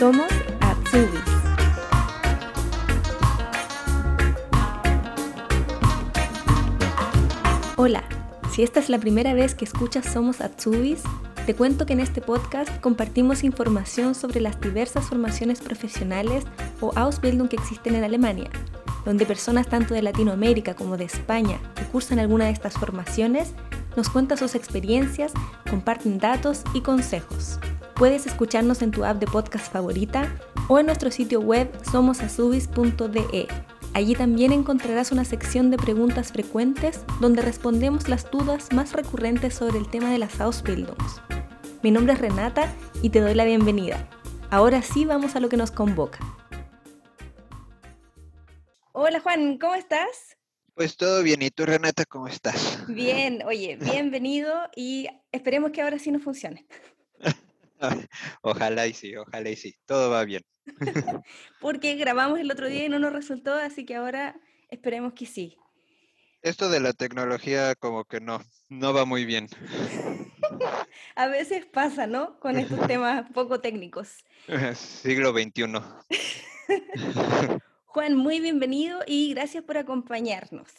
Somos Atsubis. Hola, si esta es la primera vez que escuchas Somos Atsubis, te cuento que en este podcast compartimos información sobre las diversas formaciones profesionales o Ausbildung que existen en Alemania, donde personas tanto de Latinoamérica como de España que cursan alguna de estas formaciones nos cuentan sus experiencias, comparten datos y consejos. Puedes escucharnos en tu app de podcast favorita o en nuestro sitio web somosasubis.de. Allí también encontrarás una sección de preguntas frecuentes donde respondemos las dudas más recurrentes sobre el tema de las Ausbildungs. Mi nombre es Renata y te doy la bienvenida. Ahora sí vamos a lo que nos convoca. Hola Juan, ¿cómo estás? Pues todo bien, ¿y tú Renata cómo estás? Bien, oye, bienvenido y esperemos que ahora sí nos funcione. ojalá y sí, ojalá y sí, todo va bien. Porque grabamos el otro día y no nos resultó, así que ahora esperemos que sí. Esto de la tecnología como que no, no va muy bien. A veces pasa, ¿no? Con estos temas poco técnicos. Siglo XXI. Juan, muy bienvenido y gracias por acompañarnos.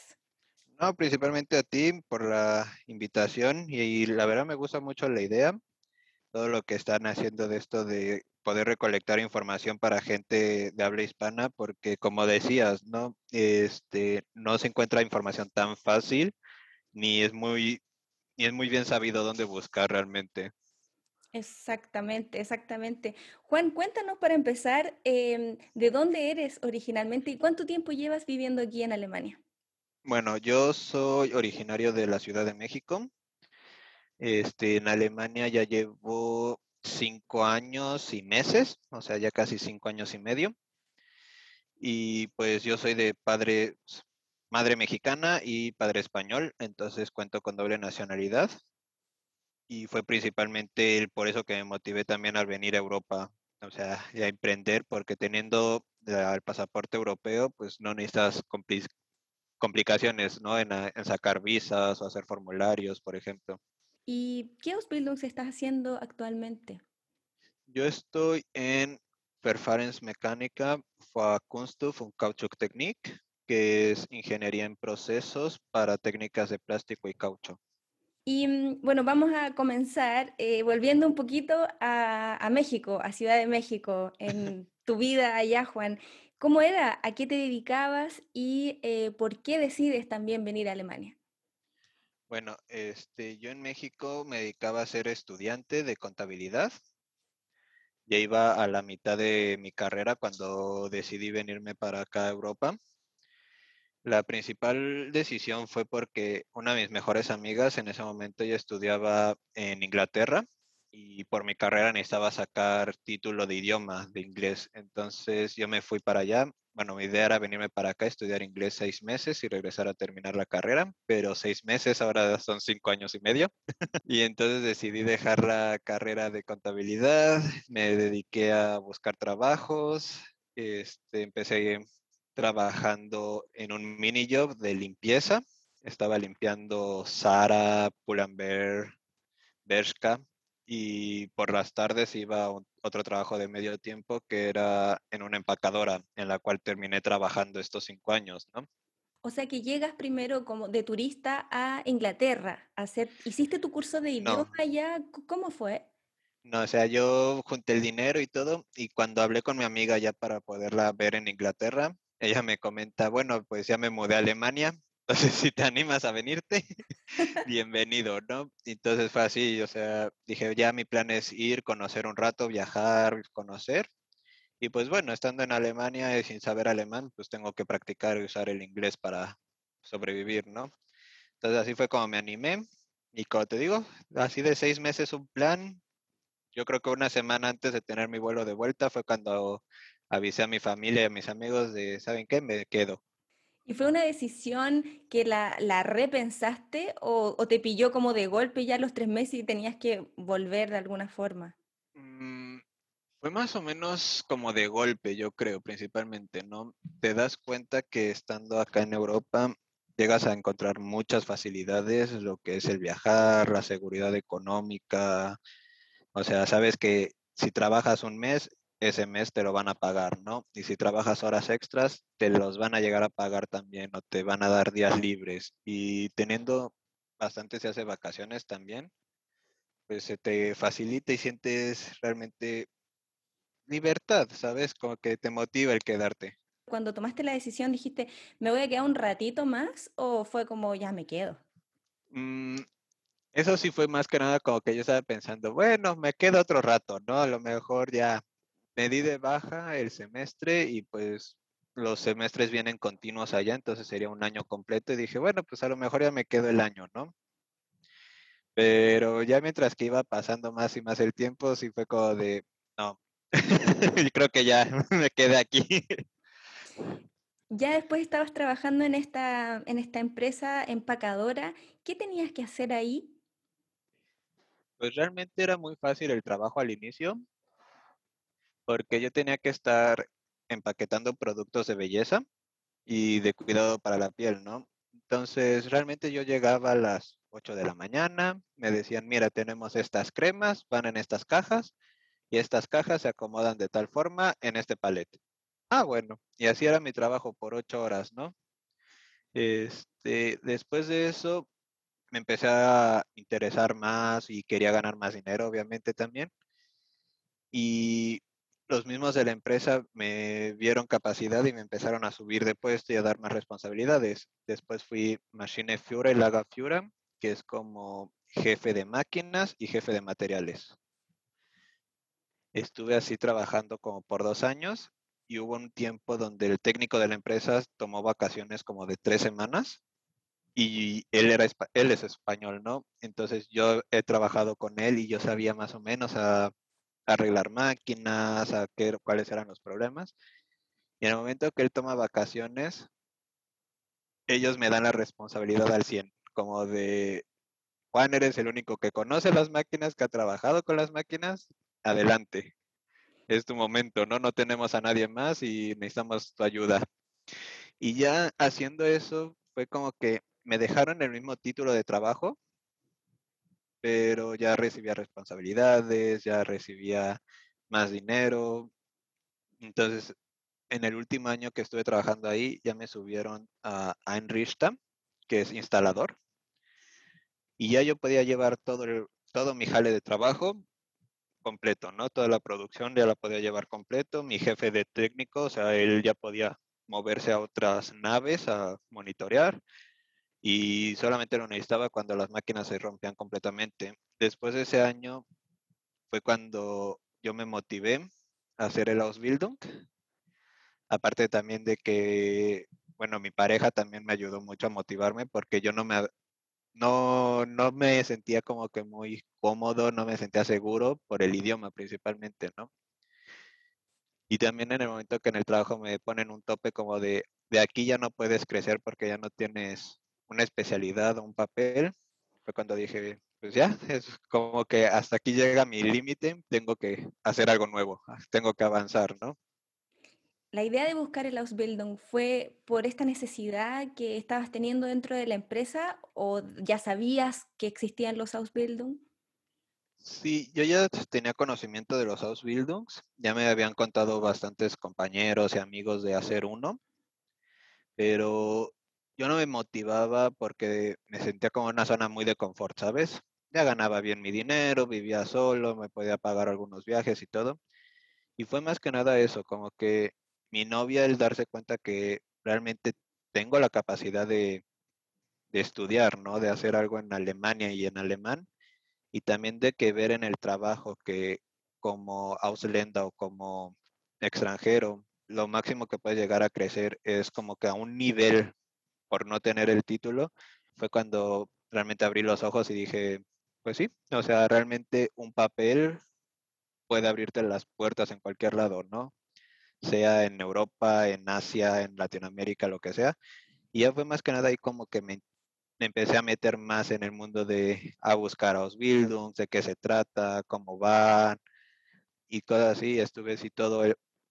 No, principalmente a ti por la invitación y la verdad me gusta mucho la idea todo lo que están haciendo de esto de poder recolectar información para gente de habla hispana, porque como decías, ¿no? Este, no se encuentra información tan fácil, ni es muy, ni es muy bien sabido dónde buscar realmente. Exactamente, exactamente. Juan, cuéntanos para empezar, em, ¿de dónde eres originalmente y cuánto tiempo llevas viviendo aquí en Alemania? Bueno, yo soy originario de la Ciudad de México, este, en Alemania ya llevo cinco años y meses, o sea, ya casi cinco años y medio. Y pues yo soy de padre, madre mexicana y padre español, entonces cuento con doble nacionalidad. Y fue principalmente por eso que me motivé también al venir a Europa, o sea, a emprender, porque teniendo el pasaporte europeo, pues no necesitas complicaciones, ¿no? En sacar visas o hacer formularios, por ejemplo. ¿Y qué Ausbildung estás haciendo actualmente? Yo estoy en Verfahrensmecánica für Kunststoff und Kautschuk-Technik, que es ingeniería en procesos para técnicas de plástico y caucho. Y mm, bueno, vamos a comenzar eh, volviendo un poquito a, México, a Ciudad de México, en tu vida allá, Juan. ¿Cómo era? ¿A qué te dedicabas? ¿Y eh, por qué decides también venir a Alemania? Bueno, este, yo en México me dedicaba a ser estudiante de contabilidad. Ya iba a la mitad de mi carrera cuando decidí venirme para acá a Europa. La principal decisión fue porque una de mis mejores amigas en ese momento ya estudiaba en Inglaterra y por mi carrera necesitaba sacar título de idioma de inglés. Entonces yo me fui para allá bueno, mi idea era venirme para acá, estudiar inglés seis meses y regresar a terminar la carrera, pero seis meses ahora son cinco años y medio. y entonces decidí dejar la carrera de contabilidad, me dediqué a buscar trabajos, este, empecé trabajando en un mini job de limpieza. Estaba limpiando Sara, Pull&Bear, Bershka y por las tardes iba a otro trabajo de medio tiempo que era en una empacadora en la cual terminé trabajando estos cinco años, ¿no? O sea que llegas primero como de turista a Inglaterra, a hacer, ¿hiciste tu curso de idioma allá? ¿Cómo fue? No, o sea, yo junté el dinero y todo, y cuando hablé con mi amiga ya para poderla ver en Inglaterra, ella me comenta, bueno, pues ya me mudé a Alemania, entonces, si te animas a venirte, bienvenido, ¿no? Entonces fue así, o sea, dije, ya mi plan es ir, conocer un rato, viajar, conocer. Y pues bueno, estando en Alemania y sin saber alemán, pues tengo que practicar y usar el inglés para sobrevivir, ¿no? Entonces así fue como me animé. Y como te digo, así de seis meses un plan. Yo creo que una semana antes de tener mi vuelo de vuelta fue cuando avisé a mi familia y a mis amigos de, ¿saben qué? Me quedo. ¿Y fue una decisión que la, repensaste o, te pilló como de golpe ya los tres meses y tenías que volver de alguna forma? Mm, fue más o menos como de golpe, yo creo, principalmente, ¿no? Te das cuenta que estando acá en Europa llegas a encontrar muchas facilidades, lo que es el viajar, la seguridad económica, o sea, sabes que si trabajas un mes, ese mes te lo van a pagar, ¿no? Y si trabajas horas extras, te los van a llegar a pagar también o te van a dar días libres. Y teniendo bastante se hace vacaciones también, pues se te facilita y sientes realmente libertad, ¿sabes? Como que te motiva el quedarte. Cuando tomaste la decisión, dijiste, ¿me voy a quedar un ratito más o fue como, ya me quedo? Mm, eso sí fue más que nada como que yo estaba pensando, bueno, me quedo otro rato, ¿no? A lo mejor ya me di de baja el semestre y pues los semestres vienen continuos allá, entonces sería un año completo y dije, bueno, pues a lo mejor ya me quedo el año, ¿no? Pero ya mientras que iba pasando más y más el tiempo, sí fue como de, no, creo que ya me quedé aquí. Ya después estabas trabajando en esta, en esta empresa empacadora. ¿Qué tenías que hacer ahí? Pues realmente era muy fácil el trabajo al inicio, porque yo tenía que estar empaquetando productos de belleza y de cuidado para la piel, ¿no? Entonces, realmente yo llegaba a las 8 de la mañana, me decían, mira, tenemos estas cremas, van en estas cajas, y estas cajas se acomodan de tal forma en este palete. Ah, bueno, y así era mi trabajo por ocho horas, ¿no? Este, después de eso me empecé a interesar más y quería ganar más dinero, obviamente también. Y los mismos de la empresa me vieron capacidad y me empezaron a subir de puesto y a dar más responsabilidades. Después fui Machine Führer, Laga Führer, que es como jefe de máquinas y jefe de materiales. Estuve así trabajando como por dos años y hubo un tiempo donde el técnico de la empresa tomó vacaciones como de tres semanas y él, era, él es español, ¿no? Entonces yo he trabajado con él y yo sabía más o menos a, arreglar máquinas, a qué, cuáles eran los problemas. Y en el momento que él toma vacaciones, ellos me dan la responsabilidad al 100, como de, Juan, eres el único que conoce las máquinas, que ha trabajado con las máquinas, adelante. Es tu momento, ¿no? No tenemos a nadie más y necesitamos tu ayuda. Y ya haciendo eso, fue como que me dejaron el mismo título de trabajo, pero ya recibía responsabilidades, ya recibía más dinero. Entonces, en el último año que estuve trabajando ahí, ya me subieron a Einrichtam, que es instalador. Y ya yo podía llevar todo, todo mi jale de trabajo completo, ¿no? Toda la producción ya la podía llevar completo. Mi jefe de técnico, o sea, él ya podía moverse a otras naves a monitorear y solamente lo necesitaba cuando las máquinas se rompían completamente. Después de ese año fue cuando yo me motivé a hacer el Ausbildung. Aparte también de que, bueno, mi pareja también me ayudó mucho a motivarme porque yo no me, no, no me sentía como que muy cómodo, no me sentía seguro por el idioma principalmente, ¿no? Y también en el momento que en el trabajo me ponen un tope como de, de aquí ya no puedes crecer porque ya no tienes una especialidad o un papel, fue cuando dije, pues ya, es como que hasta aquí llega mi límite, tengo que hacer algo nuevo, tengo que avanzar, ¿no? la idea de buscar el Ausbildung fue por esta necesidad que estabas teniendo dentro de la empresa o ya sabías que existían los Ausbildung? Sí, yo ya tenía conocimiento de los Ausbildungs, ya me habían contado bastantes compañeros y amigos de hacer uno, pero yo no me motivaba porque me sentía como una zona muy de confort, ¿sabes? Ya ganaba bien mi dinero, vivía solo, me podía pagar algunos viajes y todo. Y fue más que nada eso, como que mi novia el darse cuenta que realmente tengo la capacidad de, estudiar, ¿no? De hacer algo en Alemania y en alemán. Y también de que ver en el trabajo que como Ausländer o como extranjero, lo máximo que puedes llegar a crecer es como que a un nivel por no tener el título, fue cuando realmente abrí los ojos y dije, pues sí, o sea, realmente un papel puede abrirte las puertas en cualquier lado, ¿no? sea en Europa, en Asia, en Latinoamérica, lo que sea. Y ya fue más que nada ahí como que me, empecé a meter más en el mundo de a buscar a Ausbildung, de qué se trata, cómo van y cosas así. Estuve así todo,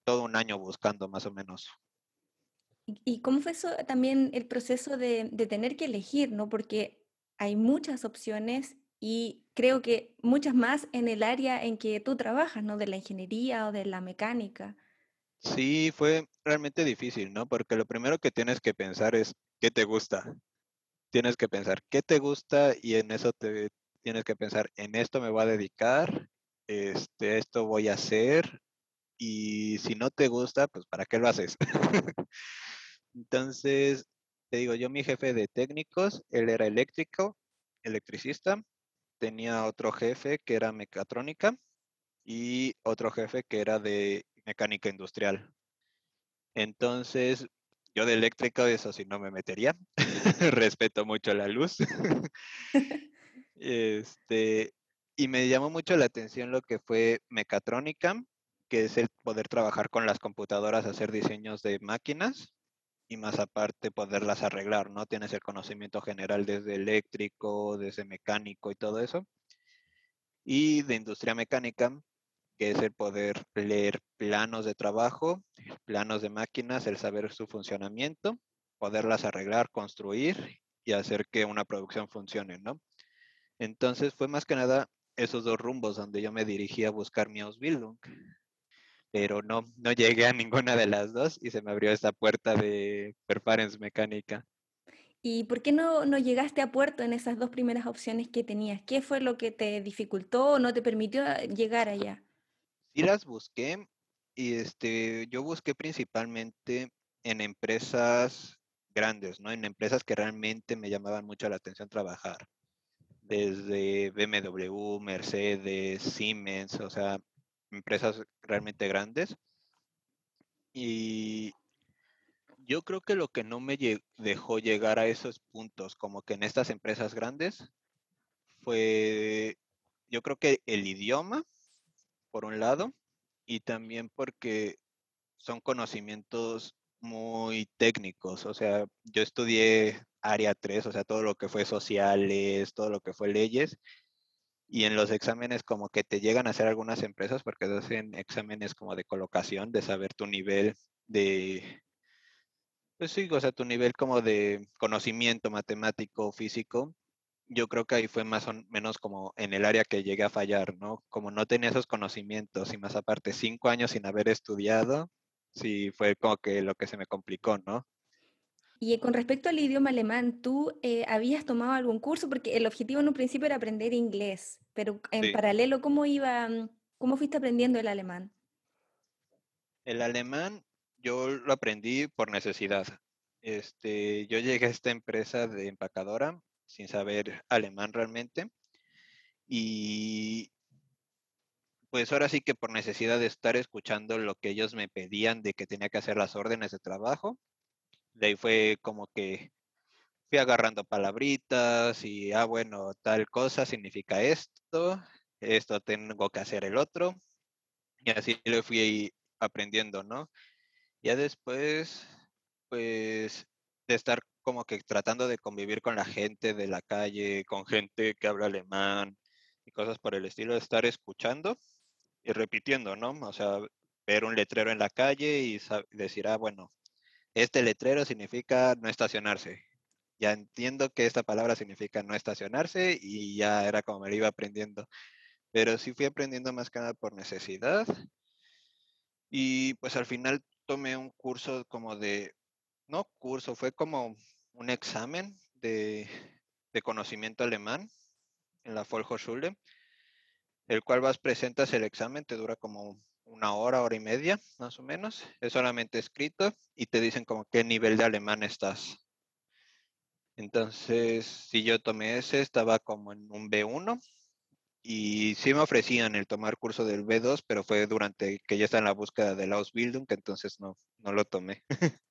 todo un año buscando más o menos. ¿Y cómo fue eso también el proceso de, de tener que elegir, no? Porque hay muchas opciones y creo que muchas más en el área en que tú trabajas, ¿no? De la ingeniería o de la mecánica. Sí, fue realmente difícil, ¿no? Porque lo primero que tienes que pensar es qué te gusta. Tienes que pensar qué te gusta y en eso te tienes que pensar en esto me voy a dedicar, este, esto voy a hacer y si no te gusta, pues ¿para qué lo haces? Entonces, te digo, yo mi jefe de técnicos, él era eléctrico, electricista, tenía otro jefe que era mecatrónica y otro jefe que era de mecánica industrial. Entonces, yo de eléctrico, eso sí no me metería. Respeto mucho la luz. este, y me llamó mucho la atención lo que fue mecatrónica, que es el poder trabajar con las computadoras, hacer diseños de máquinas y más aparte poderlas arreglar, ¿no? Tienes el conocimiento general desde eléctrico, desde mecánico y todo eso. Y de industria mecánica, que es el poder leer planos de trabajo, planos de máquinas, el saber su funcionamiento, poderlas arreglar, construir y hacer que una producción funcione, ¿no? Entonces fue más que nada esos dos rumbos donde yo me dirigí a buscar mi Ausbildung pero no, no llegué a ninguna de las dos y se me abrió esta puerta de Perparens Mecánica. ¿Y por qué no, no llegaste a puerto en esas dos primeras opciones que tenías? ¿Qué fue lo que te dificultó o no te permitió llegar allá? Sí las busqué y este, yo busqué principalmente en empresas grandes, ¿no? En empresas que realmente me llamaban mucho la atención trabajar. Desde BMW, Mercedes, Siemens, o sea, empresas realmente grandes. Y yo creo que lo que no me dejó llegar a esos puntos, como que en estas empresas grandes, fue, yo creo que el idioma, por un lado, y también porque son conocimientos muy técnicos. O sea, yo estudié área 3, o sea, todo lo que fue sociales, todo lo que fue leyes, y en los exámenes como que te llegan a hacer algunas empresas porque hacen exámenes como de colocación, de saber tu nivel de, pues sí, o sea, tu nivel como de conocimiento matemático, físico. Yo creo que ahí fue más o menos como en el área que llegué a fallar, ¿no? Como no tenía esos conocimientos y más aparte cinco años sin haber estudiado, sí fue como que lo que se me complicó, ¿no? Y con respecto al idioma alemán, ¿tú eh, habías tomado algún curso? Porque el objetivo en un principio era aprender inglés, pero en paralelo, ¿cómo iba, mm, cómo fuiste aprendiendo el alemán? El alemán yo lo aprendí por necesidad. Este, yo llegué a esta empresa de empacadora sin saber alemán realmente y pues ahora sí que por necesidad de estar escuchando lo que ellos me pedían de que tenía que hacer las órdenes de trabajo, de ahí fue como que fui agarrando palabritas y, ah, bueno, tal cosa significa esto, esto tengo que hacer el otro. Y así lo fui aprendiendo, ¿no? Ya después, pues, de estar como que tratando de convivir con la gente de la calle, con gente que habla alemán y cosas por el estilo, de estar escuchando y repitiendo, ¿no? O sea, ver un letrero en la calle y decir, ah, bueno, este letrero significa no estacionarse. Ya entiendo que esta palabra significa no estacionarse y ya era como me lo iba aprendiendo. Pero sí fui aprendiendo más que nada por necesidad. Y pues al final tomé un curso como de, no curso, fue como un examen de, de conocimiento alemán en la Volkshochschule, el cual vas, presentas el examen, te dura como una hora, hora y media, más o menos. Es solamente escrito y te dicen como qué nivel de alemán estás. Entonces, si yo tomé ese, estaba como en un B1 y sí me ofrecían el tomar curso del B2, pero fue durante que ya está en la búsqueda del Ausbildung, entonces no, no lo tomé.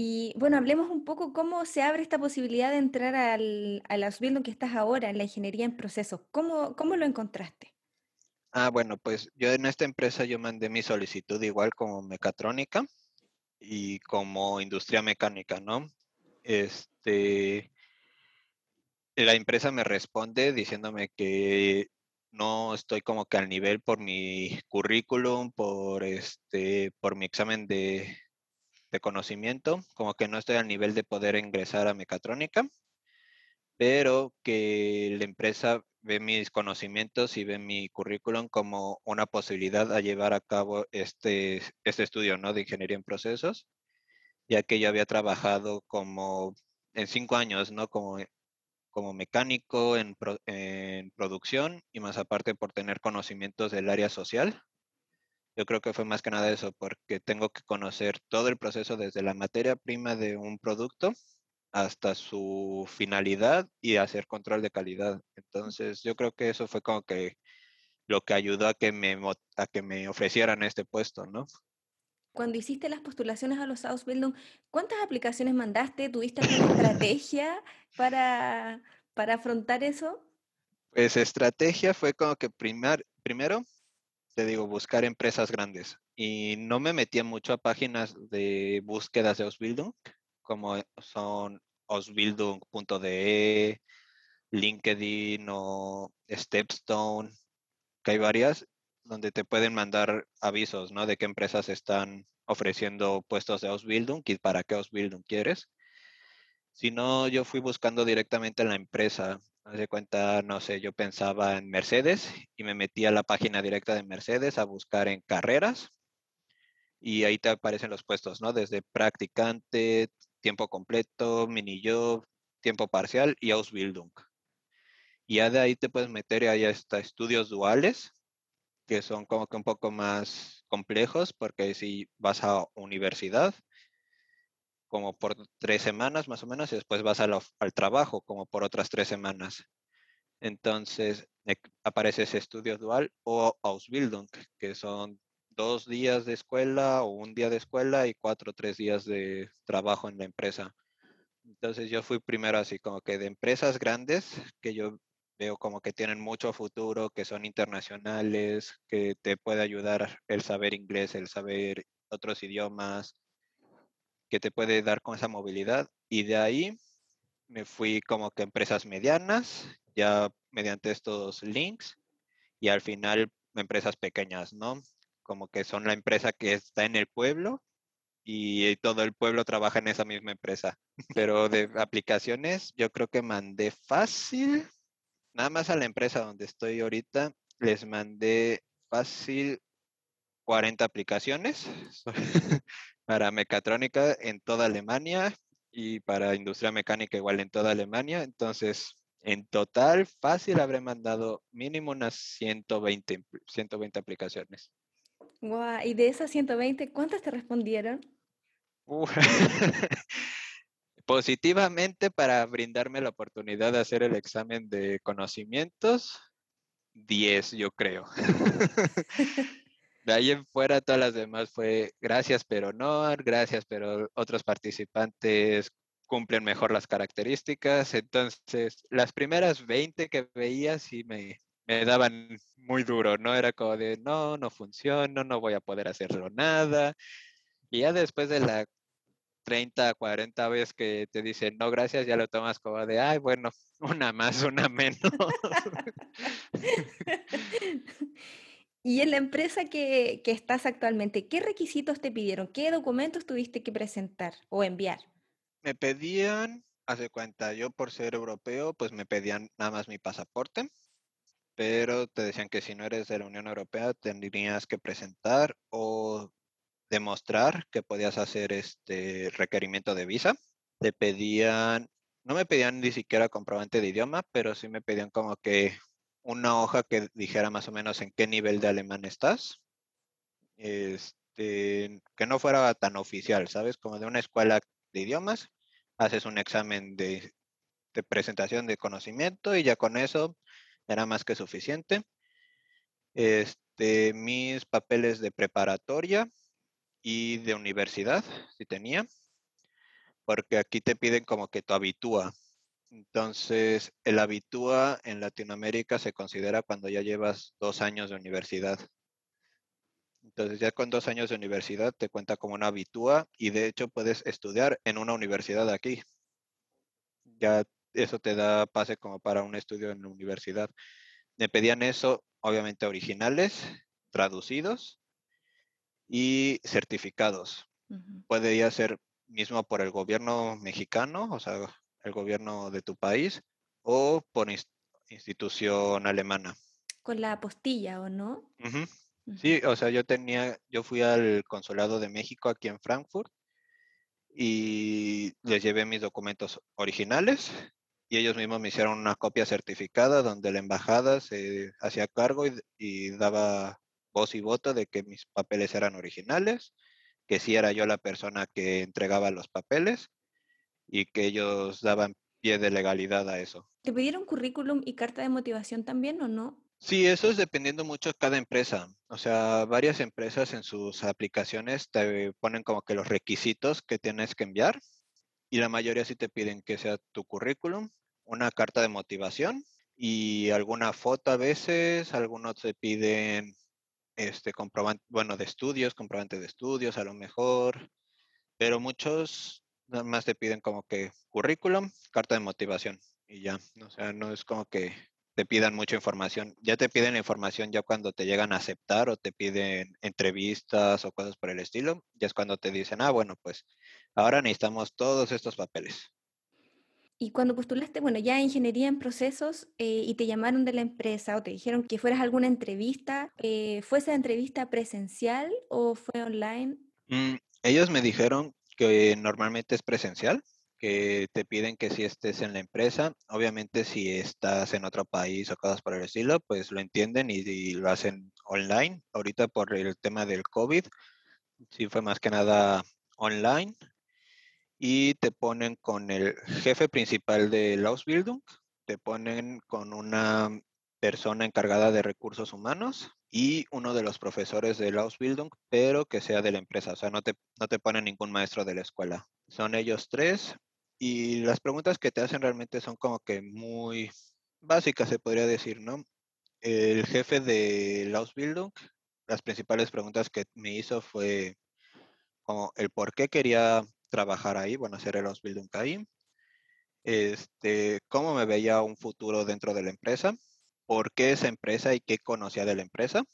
Y bueno, hablemos un poco cómo se abre esta posibilidad de entrar al, al Ausbildung que estás ahora, en la ingeniería en procesos. ¿Cómo, cómo lo encontraste? Ah, bueno, pues yo en esta empresa yo mandé mi solicitud igual como mecatrónica y como industria mecánica, ¿no? Este, la empresa me responde diciéndome que no estoy como que al nivel por mi currículum, por este, por mi examen de, de conocimiento, como que no estoy al nivel de poder ingresar a mecatrónica pero que la empresa ve mis conocimientos y ve mi currículum como una posibilidad a llevar a cabo este, este estudio ¿no? de ingeniería en procesos, ya que yo había trabajado como en cinco años, ¿no? Como, como mecánico en, en producción y más aparte por tener conocimientos del área social. Yo creo que fue más que nada eso, porque tengo que conocer todo el proceso desde la materia prima de un producto hasta su finalidad y hacer control de calidad. Entonces, yo creo que eso fue como que lo que ayudó a que me, a que me ofrecieran este puesto, ¿no? Cuando hiciste las postulaciones a los Ausbildung, ¿cuántas aplicaciones mandaste? ¿Tuviste alguna estrategia para, para afrontar eso? Pues estrategia fue como que primar, primero, te digo, buscar empresas grandes. Y no me metía mucho a páginas de búsquedas de Ausbildung, como son osbildung.de, LinkedIn o Stepstone, que hay varias donde te pueden mandar avisos, ¿no? De qué empresas están ofreciendo puestos de Ausbildung y para qué Ausbildung quieres. Si no, yo fui buscando directamente en la empresa. Haz de cuenta, no sé, yo pensaba en Mercedes y me metí a la página directa de Mercedes a buscar en carreras y ahí te aparecen los puestos, ¿no? Desde practicante, tiempo completo, mini job, tiempo parcial y Ausbildung. Y ya de ahí te puedes meter y ahí está estudios duales, que son como que un poco más complejos, porque si vas a universidad, como por tres semanas más o menos, y después vas al trabajo como por otras tres semanas. Entonces aparece ese estudio dual o Ausbildung, que son dos días de escuela o un día de escuela y cuatro o tres días de trabajo en la empresa. Entonces yo fui primero así como que de empresas grandes que yo veo como que tienen mucho futuro, que son internacionales, que te puede ayudar el saber inglés, el saber otros idiomas, que te puede dar con esa movilidad. Y de ahí me fui como que empresas medianas, ya mediante estos links, y al final empresas pequeñas, ¿no? Como que son la empresa que está en el pueblo y todo el pueblo trabaja en esa misma empresa. Pero de aplicaciones, yo creo que mandé fácil, nada más a la empresa donde estoy ahorita, les mandé fácil 40 aplicaciones para mecatrónica en toda Alemania y para industria mecánica igual en toda Alemania. Entonces, en total, fácil habré mandado mínimo unas 120, 120 aplicaciones. Y de esas 120, ¿cuántas te respondieron? Positivamente para brindarme la oportunidad de hacer el examen de conocimientos, 10 yo creo. de ahí en fuera todas las demás fue gracias pero no, gracias pero otros participantes cumplen mejor las características. Entonces, las primeras 20 que veía sí me, me daban muy duro, ¿no? Era como de, no, no funciona, no voy a poder hacerlo nada. Y ya después de la 30, 40 veces que te dicen, no, gracias, ya lo tomas como de, ay, bueno, una más, una menos. y en la empresa que, que estás actualmente, ¿qué requisitos te pidieron? ¿Qué documentos tuviste que presentar o enviar? Me pedían, hace cuenta, yo por ser europeo, pues me pedían nada más mi pasaporte, pero te decían que si no eres de la Unión Europea tendrías que presentar o demostrar que podías hacer este requerimiento de visa. Te pedían, no me pedían ni siquiera comprobante de idioma, pero sí me pedían como que una hoja que dijera más o menos en qué nivel de alemán estás. Este, que no fuera tan oficial, ¿sabes? Como de una escuela de idiomas, haces un examen de, de presentación de conocimiento y ya con eso era más que suficiente. Este, mis papeles de preparatoria y de universidad, si tenía, porque aquí te piden como que tu habitúa. Entonces, el habitúa en Latinoamérica se considera cuando ya llevas dos años de universidad. Entonces, ya con dos años de universidad te cuenta como una habitúa y de hecho puedes estudiar en una universidad aquí. Ya eso te da pase como para un estudio en la universidad. Me pedían eso, obviamente originales, traducidos y certificados. Puede ya ser mismo por el gobierno mexicano, o sea, el gobierno de tu país, o por institución alemana. Con la apostilla, ¿o no? Sí, o sea, yo tenía, yo fui al consulado de México aquí en Frankfurt y les llevé mis documentos originales y ellos mismos me hicieron una copia certificada donde la embajada se hacía cargo y, daba voz y voto de que mis papeles eran originales, que sí era yo la persona que entregaba los papeles y que ellos daban pie de legalidad a eso. ¿Te pidieron currículum y carta de motivación también o no? Sí, eso es dependiendo mucho de cada empresa. O sea, varias empresas en sus aplicaciones te ponen como que los requisitos que tienes que enviar y la mayoría sí te piden que sea tu currículum, una carta de motivación y alguna foto a veces, algunos te piden este comprobante, bueno, de estudios, comprobante de estudios a lo mejor, pero muchos nada más te piden como que currículum, carta de motivación y ya, o sea, no es como que te pidan mucha información. Ya te piden la información ya cuando te llegan a aceptar o te piden entrevistas o cosas por el estilo. Ya es cuando te dicen, ah, bueno, pues ahora necesitamos todos estos papeles. Y cuando postulaste, bueno, ya ingeniería en procesos eh, y te llamaron de la empresa o te dijeron que fueras a alguna entrevista, eh, ¿fue esa entrevista presencial o fue online? Mm, ellos me dijeron que normalmente es presencial, que te piden que si estés en la empresa, obviamente si estás en otro país o cosas por el estilo, pues lo entienden y, lo hacen online. Ahorita por el tema del COVID, sí fue más que nada online y te ponen con el jefe principal de Ausbildung, te ponen con una persona encargada de recursos humanos y uno de los profesores de Ausbildung, pero que sea de la empresa, o sea, no te, no te ponen ningún maestro de la escuela. Son ellos tres y las preguntas que te hacen realmente son como que muy básicas, se podría decir, ¿no? El jefe de Ausbildung, las principales preguntas que me hizo fue como el por qué quería trabajar ahí, bueno, hacer el Ausbildung ahí, este, cómo me veía un futuro dentro de la empresa, por qué esa empresa y qué conocía de la empresa,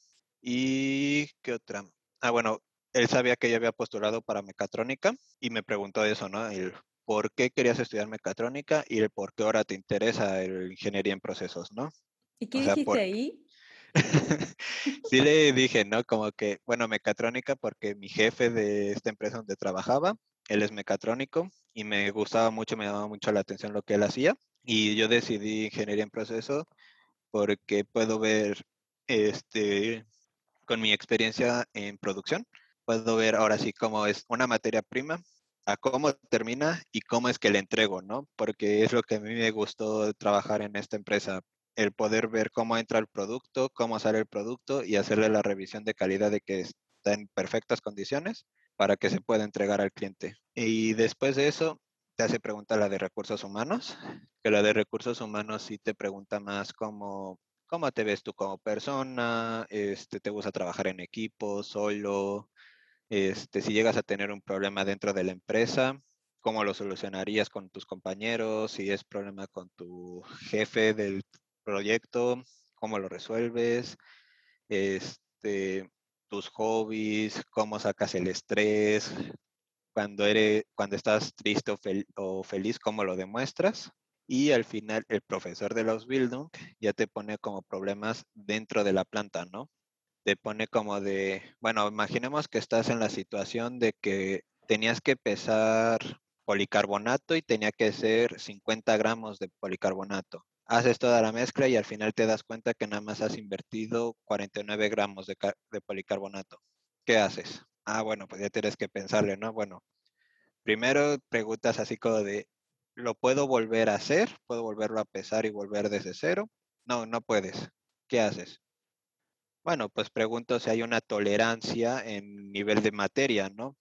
y qué otra. Ah, bueno, él sabía que yo había postulado para mecatrónica y me preguntó eso, ¿no? El por qué querías estudiar mecatrónica y el por qué ahora te interesa el ingeniería en procesos, ¿no? ¿Y qué dijiste ahí? sí le dije, ¿no? Como que, bueno, mecatrónica porque mi jefe de esta empresa donde trabajaba, él es mecatrónico y me gustaba mucho, me llamaba mucho la atención lo que él hacía y yo decidí ingeniería en proceso porque puedo ver, este, con mi experiencia en producción, puedo ver ahora sí cómo es una materia prima a cómo termina y cómo es que le entrego, ¿no? Porque es lo que a mí me gustó trabajar en esta empresa, el poder ver cómo entra el producto, cómo sale el producto y hacerle la revisión de calidad de que está en perfectas condiciones para que se pueda entregar al cliente. Y después de eso, te hace pregunta la de recursos humanos, que la de recursos humanos sí te pregunta más como cómo te ves tú como persona, este, te gusta trabajar en equipo, solo, este, si llegas a tener un problema dentro de la empresa, cómo lo solucionarías con tus compañeros, si es problema con tu jefe del proyecto, cómo lo resuelves, este, tus hobbies, cómo sacas el estrés, cuando, eres, cuando estás triste o, feliz, cómo lo demuestras. Y al final el profesor de los Bildung ya te pone como problemas dentro de la planta, ¿no? te pone como de, bueno, imaginemos que estás en la situación de que tenías que pesar policarbonato y tenía que ser 50 gramos de policarbonato. Haces toda la mezcla y al final te das cuenta que nada más has invertido 49 gramos de, de policarbonato. ¿Qué haces? Ah, bueno, pues ya tienes que pensarle, ¿no? Bueno, primero preguntas así como de, ¿lo puedo volver a hacer? ¿Puedo volverlo a pesar y volver desde cero? No, no puedes. ¿Qué haces? Bueno, pues pregunto si hay una tolerancia en nivel de materia, ¿no?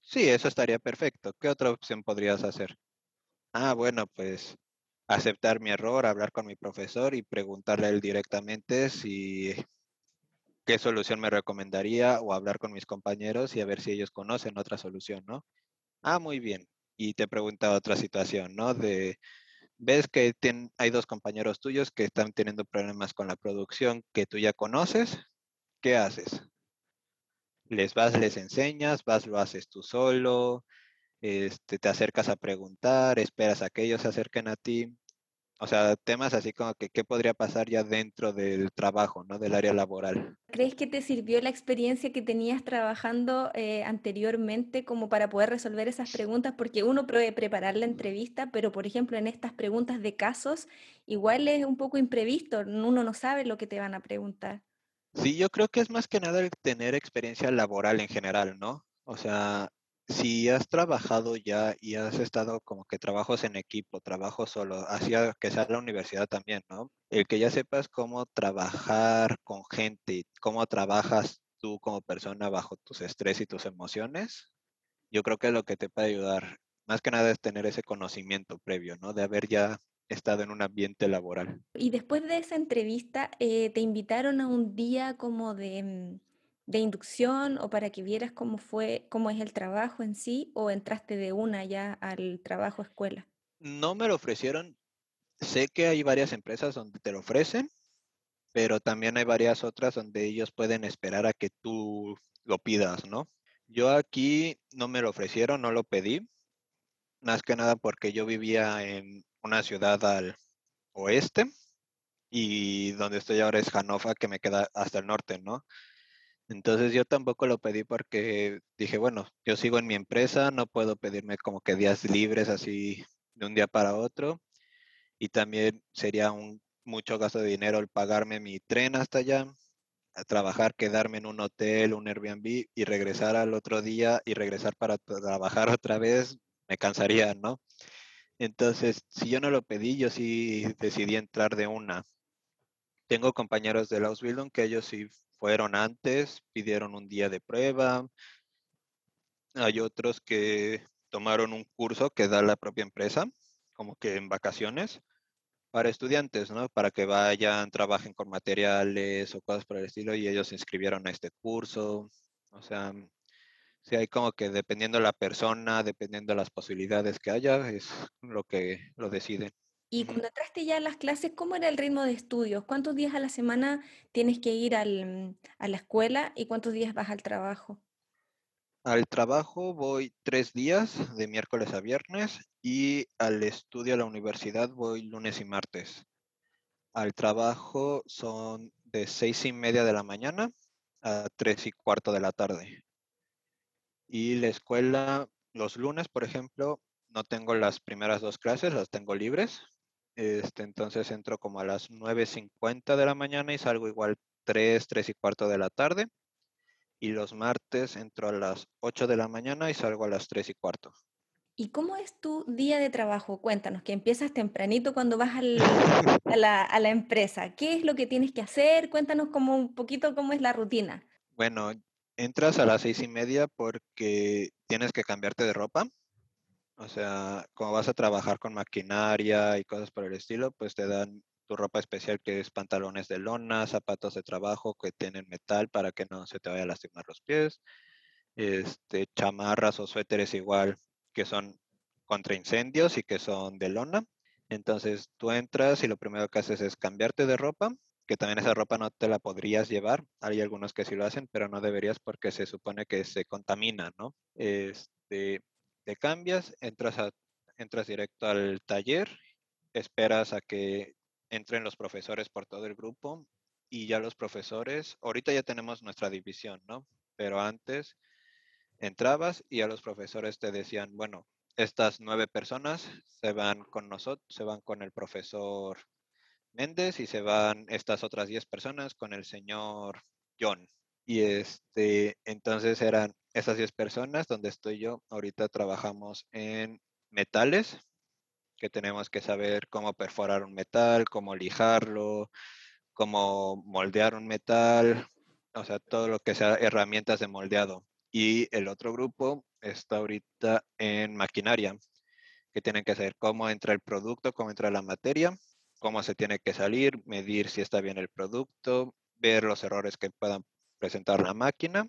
Sí, eso estaría perfecto. ¿Qué otra opción podrías hacer? Ah, bueno, pues aceptar mi error, hablar con mi profesor y preguntarle a él directamente si qué solución me recomendaría o hablar con mis compañeros y a ver si ellos conocen otra solución, ¿no? Ah, muy bien. Y te pregunta otra situación, ¿no? De, ves que hay dos compañeros tuyos que están teniendo problemas con la producción que tú ya conoces, ¿qué haces? Les vas, les enseñas, vas, lo haces tú solo, este, te acercas a preguntar, esperas a que ellos se acerquen a ti. O sea, temas así como que qué podría pasar ya dentro del trabajo, ¿no? Del área laboral. ¿Crees que te sirvió la experiencia que tenías trabajando eh, anteriormente como para poder resolver esas preguntas? Porque uno puede preparar la entrevista, pero por ejemplo en estas preguntas de casos, igual es un poco imprevisto, uno no sabe lo que te van a preguntar. Sí, yo creo que es más que nada el tener experiencia laboral en general, ¿no? O sea, si has trabajado ya y has estado como que trabajos en equipo, trabajo solo, hacia que sea la universidad también, ¿no? El que ya sepas cómo trabajar con gente, cómo trabajas tú como persona bajo tus estrés y tus emociones, yo creo que es lo que te puede ayudar. Más que nada es tener ese conocimiento previo, ¿no? De haber ya estado en un ambiente laboral. Y después de esa entrevista, eh, ¿te invitaron a un día como de mm, de inducción o para que vieras cómo fue, cómo es el trabajo en sí, o entraste de una ya al trabajo escuela? No me lo ofrecieron. Sé que hay varias empresas donde te lo ofrecen, pero también hay varias otras donde ellos pueden esperar a que tú lo pidas, ¿no? Yo aquí no me lo ofrecieron, no lo pedí, más que nada porque yo vivía en una ciudad al oeste y donde estoy ahora es Hannover, que me queda hasta el norte, ¿no? Entonces yo tampoco lo pedí porque dije, bueno, yo sigo en mi empresa, no puedo pedirme como que días libres así de un día para otro. Y también sería un mucho gasto de dinero el pagarme mi tren hasta allá, a trabajar, quedarme en un hotel, un Airbnb y regresar al otro día y regresar para trabajar otra vez, me cansaría, ¿no? Entonces, si yo no lo pedí, yo sí decidí entrar de una. Tengo compañeros de Ausbildung que ellos sí fueron antes, pidieron un día de prueba. Hay otros que tomaron un curso que da la propia empresa, como que en vacaciones, para estudiantes, ¿no? Para que vayan, trabajen con materiales o cosas por el estilo y ellos se inscribieron a este curso. O sea, sí hay como que dependiendo de la persona, dependiendo de las posibilidades que haya, es lo que lo deciden. Y cuando entraste ya a las clases, ¿cómo era el ritmo de estudios? ¿Cuántos días a la semana tienes que ir al, a la escuela y cuántos días vas al trabajo? Al trabajo voy tres días, de miércoles a viernes, y al estudio a la universidad voy lunes y martes. Al trabajo son de seis y media de la mañana a tres y cuarto de la tarde. Y la escuela, los lunes, por ejemplo, no tengo las primeras dos clases, las tengo libres, este, entonces entro como a las 9.50 de la mañana y salgo igual 3, 3 y cuarto de la tarde. Y los martes entro a las 8 de la mañana y salgo a las 3 y cuarto. ¿Y cómo es tu día de trabajo? Cuéntanos, que empiezas tempranito cuando vas a, la, a, la, empresa. ¿Qué es lo que tienes que hacer? Cuéntanos como un poquito cómo es la rutina. Bueno, entras a las seis y media porque tienes que cambiarte de ropa. O sea, como vas a trabajar con maquinaria y cosas por el estilo, pues te dan tu ropa especial que es pantalones de lona, zapatos de trabajo que tienen metal para que no se te vaya a lastimar los pies, este, chamarras o suéteres igual que son contra incendios y que son de lona. Entonces tú entras y lo primero que haces es cambiarte de ropa, que también esa ropa no te la podrías llevar. Hay algunos que sí lo hacen, pero no deberías porque se supone que se contamina, ¿no? Este, te cambias, entras, a, entras directo al taller, esperas a que entren los profesores por todo el grupo y ya los profesores, ahorita ya tenemos nuestra división, ¿no? Pero antes entrabas y a los profesores te decían, bueno, estas nueve personas se van con nosotros, se van con el profesor Méndez y se van estas otras diez personas con el señor John. Y este, entonces eran esas 10 personas donde estoy yo. Ahorita trabajamos en metales, que tenemos que saber cómo perforar un metal, cómo lijarlo, cómo moldear un metal, o sea, todo lo que sea herramientas de moldeado. Y el otro grupo está ahorita en maquinaria, que tienen que saber cómo entra el producto, cómo entra la materia, cómo se tiene que salir, medir si está bien el producto, ver los errores que puedan presentar la máquina.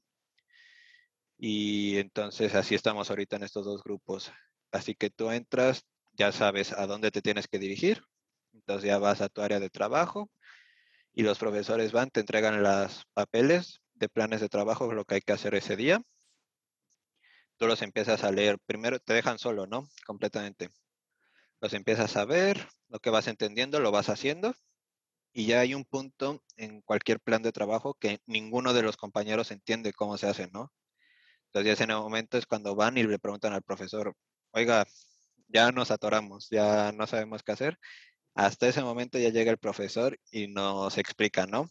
Y entonces así estamos ahorita en estos dos grupos. Así que tú entras, ya sabes a dónde te tienes que dirigir. Entonces ya vas a tu área de trabajo y los profesores van, te entregan los papeles de planes de trabajo, lo que hay que hacer ese día. Tú los empiezas a leer. Primero te dejan solo, ¿no? Completamente. los empiezas a ver, lo que vas entendiendo lo vas haciendo y ya hay un punto en cualquier plan de trabajo que ninguno de los compañeros entiende cómo se hace, ¿no? Entonces en el momento es cuando van y le preguntan al profesor, oiga, ya nos atoramos, ya no sabemos qué hacer. Hasta ese momento ya llega el profesor y nos explica, ¿no?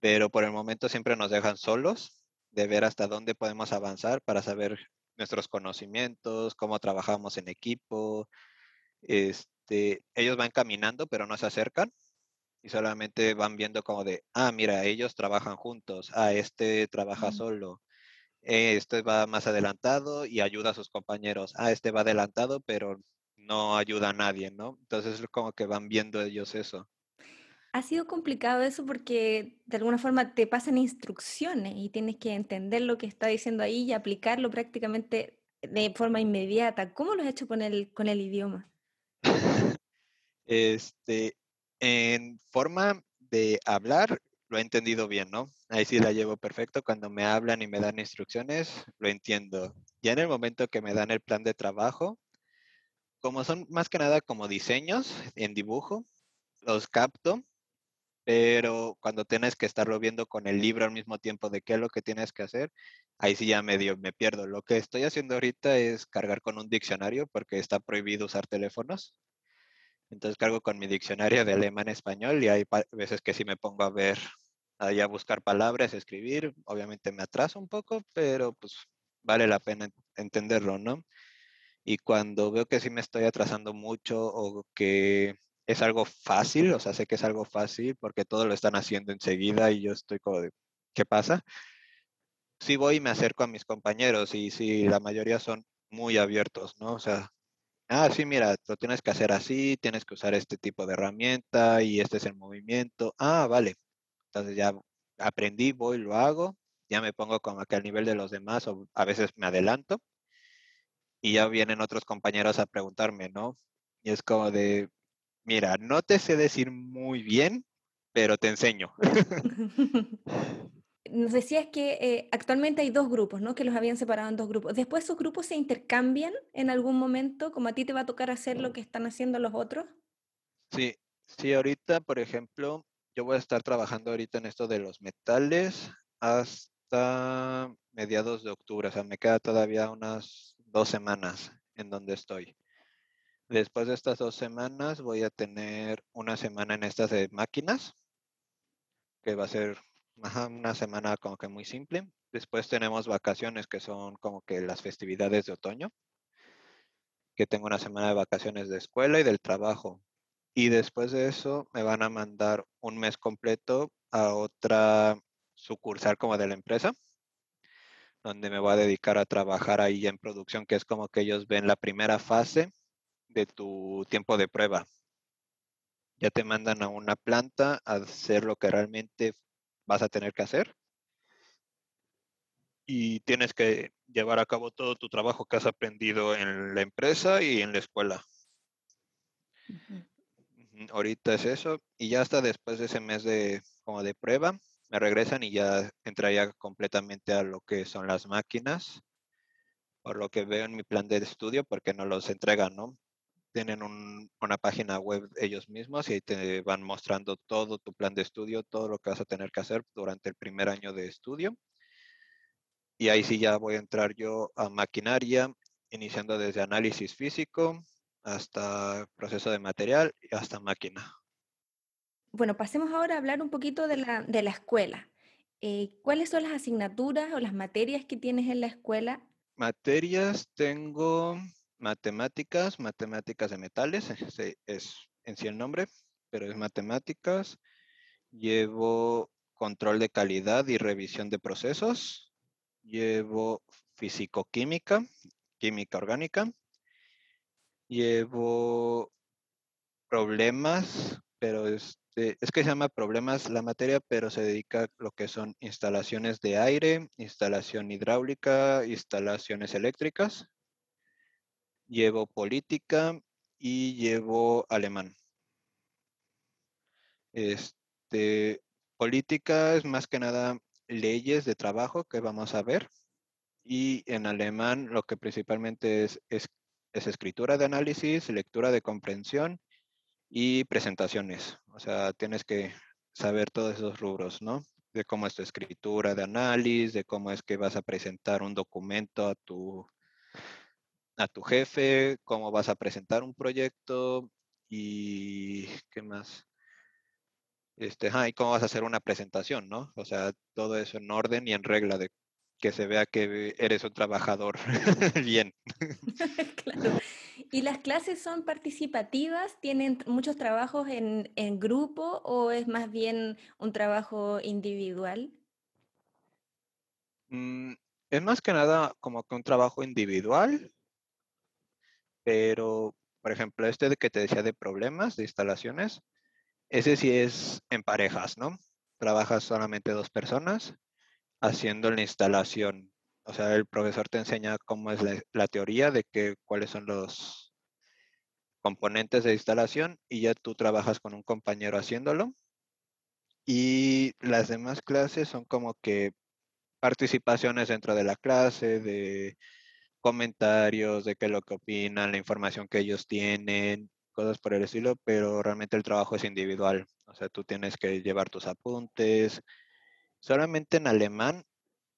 Pero por el momento siempre nos dejan solos de ver hasta dónde podemos avanzar para saber nuestros conocimientos, cómo trabajamos en equipo. Este, ellos van caminando, pero no se acercan y solamente van viendo como de, ah, mira, ellos trabajan juntos, ah, este trabaja solo, este va más adelantado y ayuda a sus compañeros, ah, este va adelantado, pero no ayuda a nadie, ¿no? Entonces como que van viendo ellos eso. Ha sido complicado eso porque de alguna forma te pasan instrucciones y tienes que entender lo que está diciendo ahí y aplicarlo prácticamente de forma inmediata. ¿Cómo lo has hecho con el, con el idioma? Este, en forma de hablar, lo he entendido bien, ¿no? Ahí sí la llevo perfecto. Cuando me hablan y me dan instrucciones, lo entiendo. Ya en el momento que me dan el plan de trabajo, como son más que nada como diseños en dibujo, los capto, pero cuando tienes que estarlo viendo con el libro al mismo tiempo de qué es lo que tienes que hacer, ahí sí ya medio me pierdo. Lo que estoy haciendo ahorita es cargar con un diccionario porque está prohibido usar teléfonos. Entonces cargo con mi diccionario de alemán-español y hay veces que sí me pongo a ver, ahí a buscar palabras, escribir. Obviamente me atraso un poco, pero pues vale la pena entenderlo, ¿no? Y cuando veo que sí me estoy atrasando mucho o que es algo fácil, o sea, sé que es algo fácil porque todo lo están haciendo enseguida y yo estoy como de, ¿qué pasa? Sí voy y me acerco a mis compañeros y sí, la mayoría son muy abiertos, ¿no? O sea, ah, sí, mira, lo tienes que hacer así, tienes que usar este tipo de herramienta y este es el movimiento. Ah, vale. Entonces ya aprendí, voy, lo hago, ya me pongo como que al nivel de los demás o a veces me adelanto y ya vienen otros compañeros a preguntarme, ¿no? Y es como de, mira, no te sé decir muy bien, pero te enseño. nos decías que eh, actualmente hay dos grupos, ¿no? Que los habían separado en dos grupos. Después esos grupos se intercambian en algún momento, como a ti te va a tocar hacer lo que están haciendo los otros. Sí, sí, ahorita, por ejemplo, yo voy a estar trabajando ahorita en esto de los metales hasta mediados de octubre, o sea, me queda todavía unas dos semanas en donde estoy. Después de estas dos semanas voy a tener una semana en estas de máquinas, que va a ser una semana como que muy simple. Después tenemos vacaciones que son como que las festividades de otoño, que tengo una semana de vacaciones de escuela y del trabajo. Y después de eso me van a mandar un mes completo a otra sucursal como de la empresa, donde me voy a dedicar a trabajar ahí en producción, que es como que ellos ven la primera fase de tu tiempo de prueba. Ya te mandan a una planta a hacer lo que realmente vas a tener que hacer. Y tienes que llevar a cabo todo tu trabajo que has aprendido en la empresa y en la escuela. Ahorita es eso. Y ya hasta después de ese mes de como de prueba, me regresan y ya entraría completamente a lo que son las máquinas. Por lo que veo en mi plan de estudio, porque no los entregan, ¿no? tienen una página web ellos mismos y ahí te van mostrando todo tu plan de estudio, todo lo que vas a tener que hacer durante el primer año de estudio. Y ahí sí ya voy a entrar yo a maquinaria, iniciando desde análisis físico hasta proceso de material y hasta máquina. Bueno, pasemos ahora a hablar un poquito de la, de la escuela. Eh, ¿Cuáles son las asignaturas o las materias que tienes en la escuela? Materias tengo matemáticas, matemáticas de metales, es en sí el nombre, pero es matemáticas. Llevo control de calidad y revisión de procesos. Llevo fisicoquímica, química orgánica. Llevo problemas, pero este, es que se llama problemas la materia, pero se dedica a lo que son instalaciones de aire, instalación hidráulica, instalaciones eléctricas llevo política y llevo alemán. Este, política es más que nada leyes de trabajo que vamos a ver. Y en alemán lo que principalmente es, es es escritura de análisis, lectura de comprensión y presentaciones. O sea, tienes que saber todos esos rubros, ¿no? De cómo es tu escritura de análisis, de cómo es que vas a presentar un documento a tu, a tu jefe, cómo vas a presentar un proyecto y qué más. Este, y cómo vas a hacer una presentación, ¿no? O sea, todo eso en orden y en regla de que se vea que eres un trabajador bien. claro. ¿Y las clases son participativas? ¿Tienen muchos trabajos en, en, grupo o es más bien un trabajo individual? Mm, es más que nada como que un trabajo individual, pero, por ejemplo, este de que te decía de problemas, de instalaciones, ese sí es en parejas, ¿no? Trabajas solamente dos personas haciendo la instalación. O sea, el profesor te enseña cómo es la, teoría de que, cuáles son los componentes de instalación y ya tú trabajas con un compañero haciéndolo. Y las demás clases son como que participaciones dentro de la clase, de comentarios, de qué es lo que opinan, la información que ellos tienen, cosas por el estilo, pero realmente el trabajo es individual. O sea, tú tienes que llevar tus apuntes, Solamente en alemán,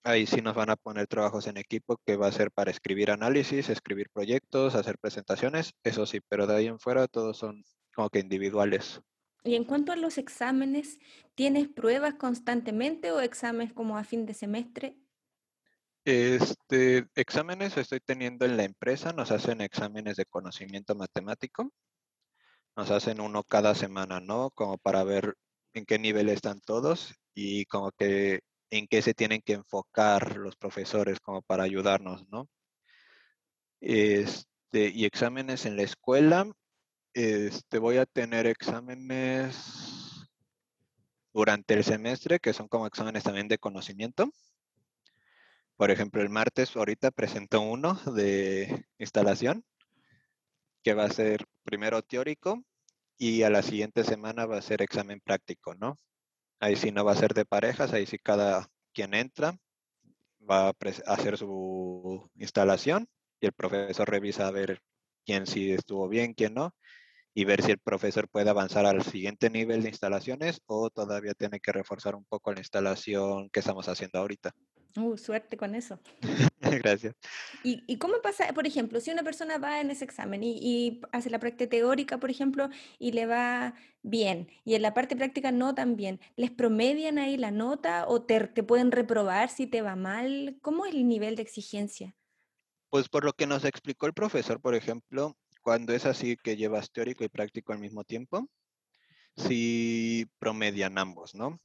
ahí sí nos van a poner trabajos en equipo que va a ser para escribir análisis, escribir proyectos, hacer presentaciones, eso sí, pero de ahí en fuera todos son como que individuales. Y en cuanto a los exámenes, ¿tienes pruebas constantemente o exámenes como a fin de semestre? Este, exámenes estoy teniendo en la empresa, nos hacen exámenes de conocimiento matemático, nos hacen uno cada semana, ¿no? Como para ver en qué nivel están todos y como que en qué se tienen que enfocar los profesores como para ayudarnos, ¿no? Este, y exámenes en la escuela, este, voy a tener exámenes durante el semestre, que son como exámenes también de conocimiento. Por ejemplo, el martes ahorita presento uno de instalación, que va a ser primero teórico y a la siguiente semana va a ser examen práctico, ¿no? Ahí sí no va a ser de parejas, ahí sí cada quien entra va a hacer su instalación y el profesor revisa a ver quién sí estuvo bien, quién no, y ver si el profesor puede avanzar al siguiente nivel de instalaciones o todavía tiene que reforzar un poco la instalación que estamos haciendo ahorita. Uh, suerte con eso. Gracias. ¿Y, ¿Y, cómo pasa, por ejemplo, si una persona va en ese examen y, y, hace la práctica teórica, por ejemplo, y le va bien, y en la parte práctica no tan bien, ¿les promedian ahí la nota o te, te pueden reprobar si te va mal? ¿Cómo es el nivel de exigencia? Pues por lo que nos explicó el profesor, por ejemplo, cuando es así que llevas teórico y práctico al mismo tiempo, sí promedian ambos, ¿no?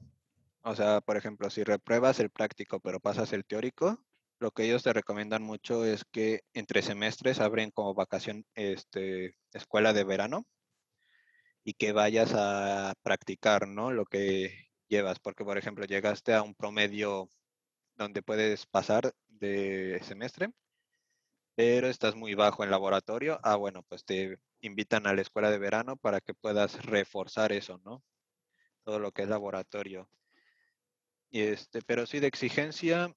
O sea, por ejemplo, si repruebas el práctico pero pasas el teórico, lo que ellos te recomiendan mucho es que entre semestres abren como vacación este, escuela de verano y que vayas a practicar, ¿no? Lo que llevas, porque por ejemplo llegaste a un promedio donde puedes pasar de semestre, pero estás muy bajo en laboratorio, ah, bueno, pues te invitan a la escuela de verano para que puedas reforzar eso, ¿no? Todo lo que es laboratorio. Este, pero sí de exigencia,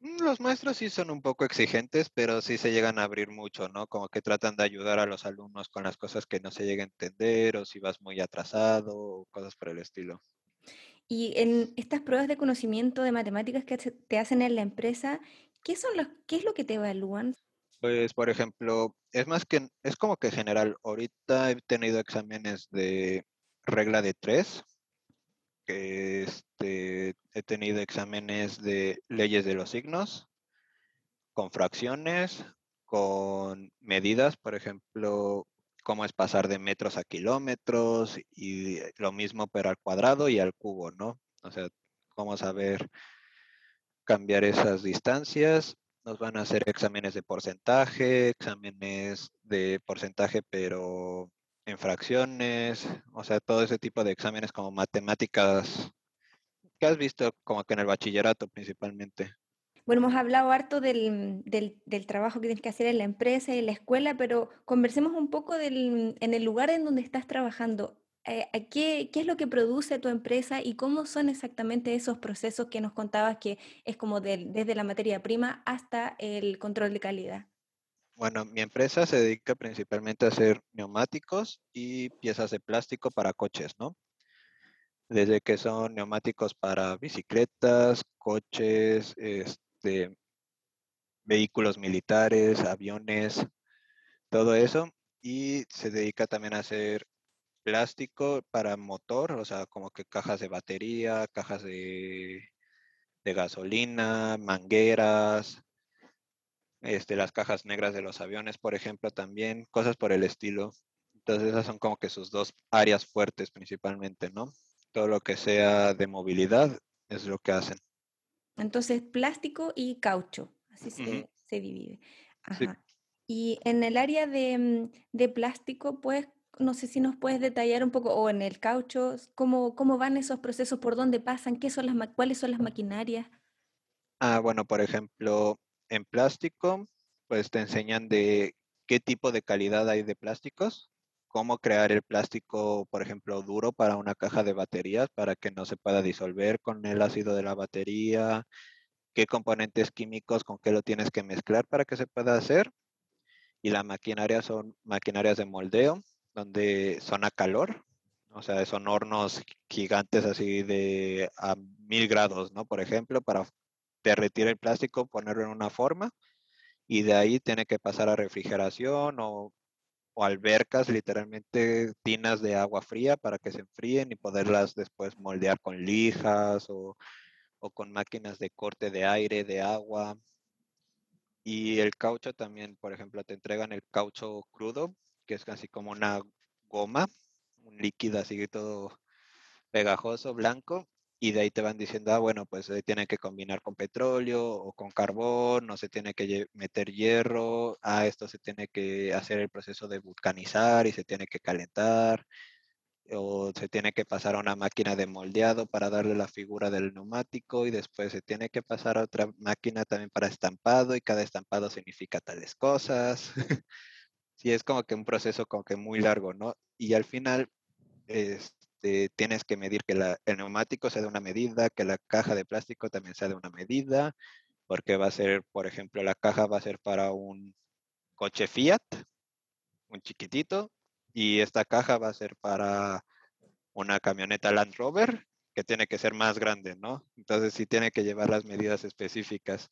mm, los maestros sí son un poco exigentes, pero sí se llegan a abrir mucho, ¿no? Como que tratan de ayudar a los alumnos con las cosas que no se lleguen a entender o si vas muy atrasado o cosas por el estilo. Y en estas pruebas de conocimiento de matemáticas que te hacen en la empresa, ¿qué, son los, qué es lo que te evalúan? Pues, por ejemplo, es más que, es como que general. Ahorita he tenido exámenes de regla de tres, que este, he tenido exámenes de leyes de los signos, con fracciones, con medidas, por ejemplo, cómo es pasar de metros a kilómetros y lo mismo pero al cuadrado y al cubo, ¿no? O sea, cómo saber cambiar esas distancias. Nos van a hacer exámenes de porcentaje, exámenes de porcentaje pero en fracciones, o sea, todo ese tipo de exámenes como matemáticas que has visto como que en el bachillerato principalmente. Bueno, hemos hablado harto del, del, trabajo que tienes que hacer en la empresa y en la escuela, pero conversemos un poco en el lugar en donde estás trabajando. Eh, ¿qué, ¿Qué es lo que produce tu empresa y cómo son exactamente esos procesos que nos contabas que es como desde la materia prima hasta el control de calidad? Bueno, mi empresa se dedica principalmente a hacer neumáticos y piezas de plástico para coches, ¿no? Desde que son neumáticos para bicicletas, coches, este, vehículos militares, aviones, todo eso. Y se dedica también a hacer plástico para motor, o sea, como que cajas de batería, cajas de, de gasolina, mangueras, este, las cajas negras de los aviones, por ejemplo, también, cosas por el estilo. Entonces esas son como que sus dos áreas fuertes principalmente, ¿no? Todo lo que sea de movilidad es lo que hacen. Entonces, plástico y caucho, así se, se divide. Ajá. Y en el área de, mm, de, plástico, pues, no sé si nos puedes detallar un poco, o en el caucho, cómo, cómo van esos procesos, por dónde pasan, qué son las, cuáles son las maquinarias. Ah, bueno, por ejemplo, en plástico, pues te enseñan de qué tipo de calidad hay de plásticos, cómo crear el plástico, por ejemplo, duro para una caja de baterías para que no se pueda disolver con el ácido de la batería, qué componentes químicos con qué lo tienes que mezclar para que se pueda hacer. Y la maquinaria son maquinarias de moldeo, donde son a calor, o sea, son hornos gigantes así de a mil grados, ¿no? Por ejemplo, para derretir el plástico, ponerlo en una forma y de ahí tiene que pasar a refrigeración o, albercas, literalmente tinas de agua fría para que se enfríen y poderlas después moldear con lijas o, o con máquinas de corte de aire, de agua. Y el caucho también, por ejemplo, te entregan el caucho crudo, que es casi como una goma, un líquido así todo pegajoso, blanco, y de ahí te van diciendo, ah, bueno, pues se tiene que combinar con petróleo o con carbón, no se tiene que meter hierro, ah, esto se tiene que hacer el proceso de vulcanizar y se tiene que calentar, o se tiene que pasar a una máquina de moldeado para darle la figura del neumático y después se tiene que pasar a otra máquina también para estampado y cada estampado significa tales cosas. sí, es como que un proceso como que muy largo, ¿no? Y al final, es, este, tienes que medir que el neumático sea de una medida, que la caja de plástico también sea de una medida, porque va a ser, por ejemplo, la caja va a ser para un coche Fiat, un chiquitito, y esta caja va a ser para una camioneta Land Rover, que tiene que ser más grande, ¿no? Entonces sí tiene que llevar las medidas específicas,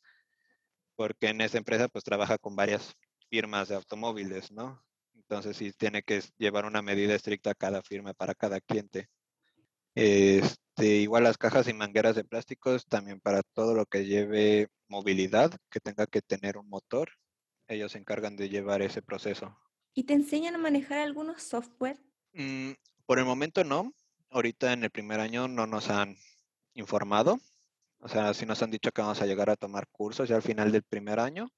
porque en esa empresa pues trabaja con varias firmas de automóviles, ¿no? Entonces sí tiene que llevar una medida estricta cada firma para cada cliente. Este, igual las cajas y mangueras de plásticos también para todo lo que lleve movilidad, que tenga que tener un motor, ellos se encargan de llevar ese proceso. ¿Y te enseñan a manejar algunos software? Mm, por el momento no. Ahorita en el primer año no nos han informado. O sea, sí nos han dicho que vamos a llegar a tomar cursos ya al final del primer año,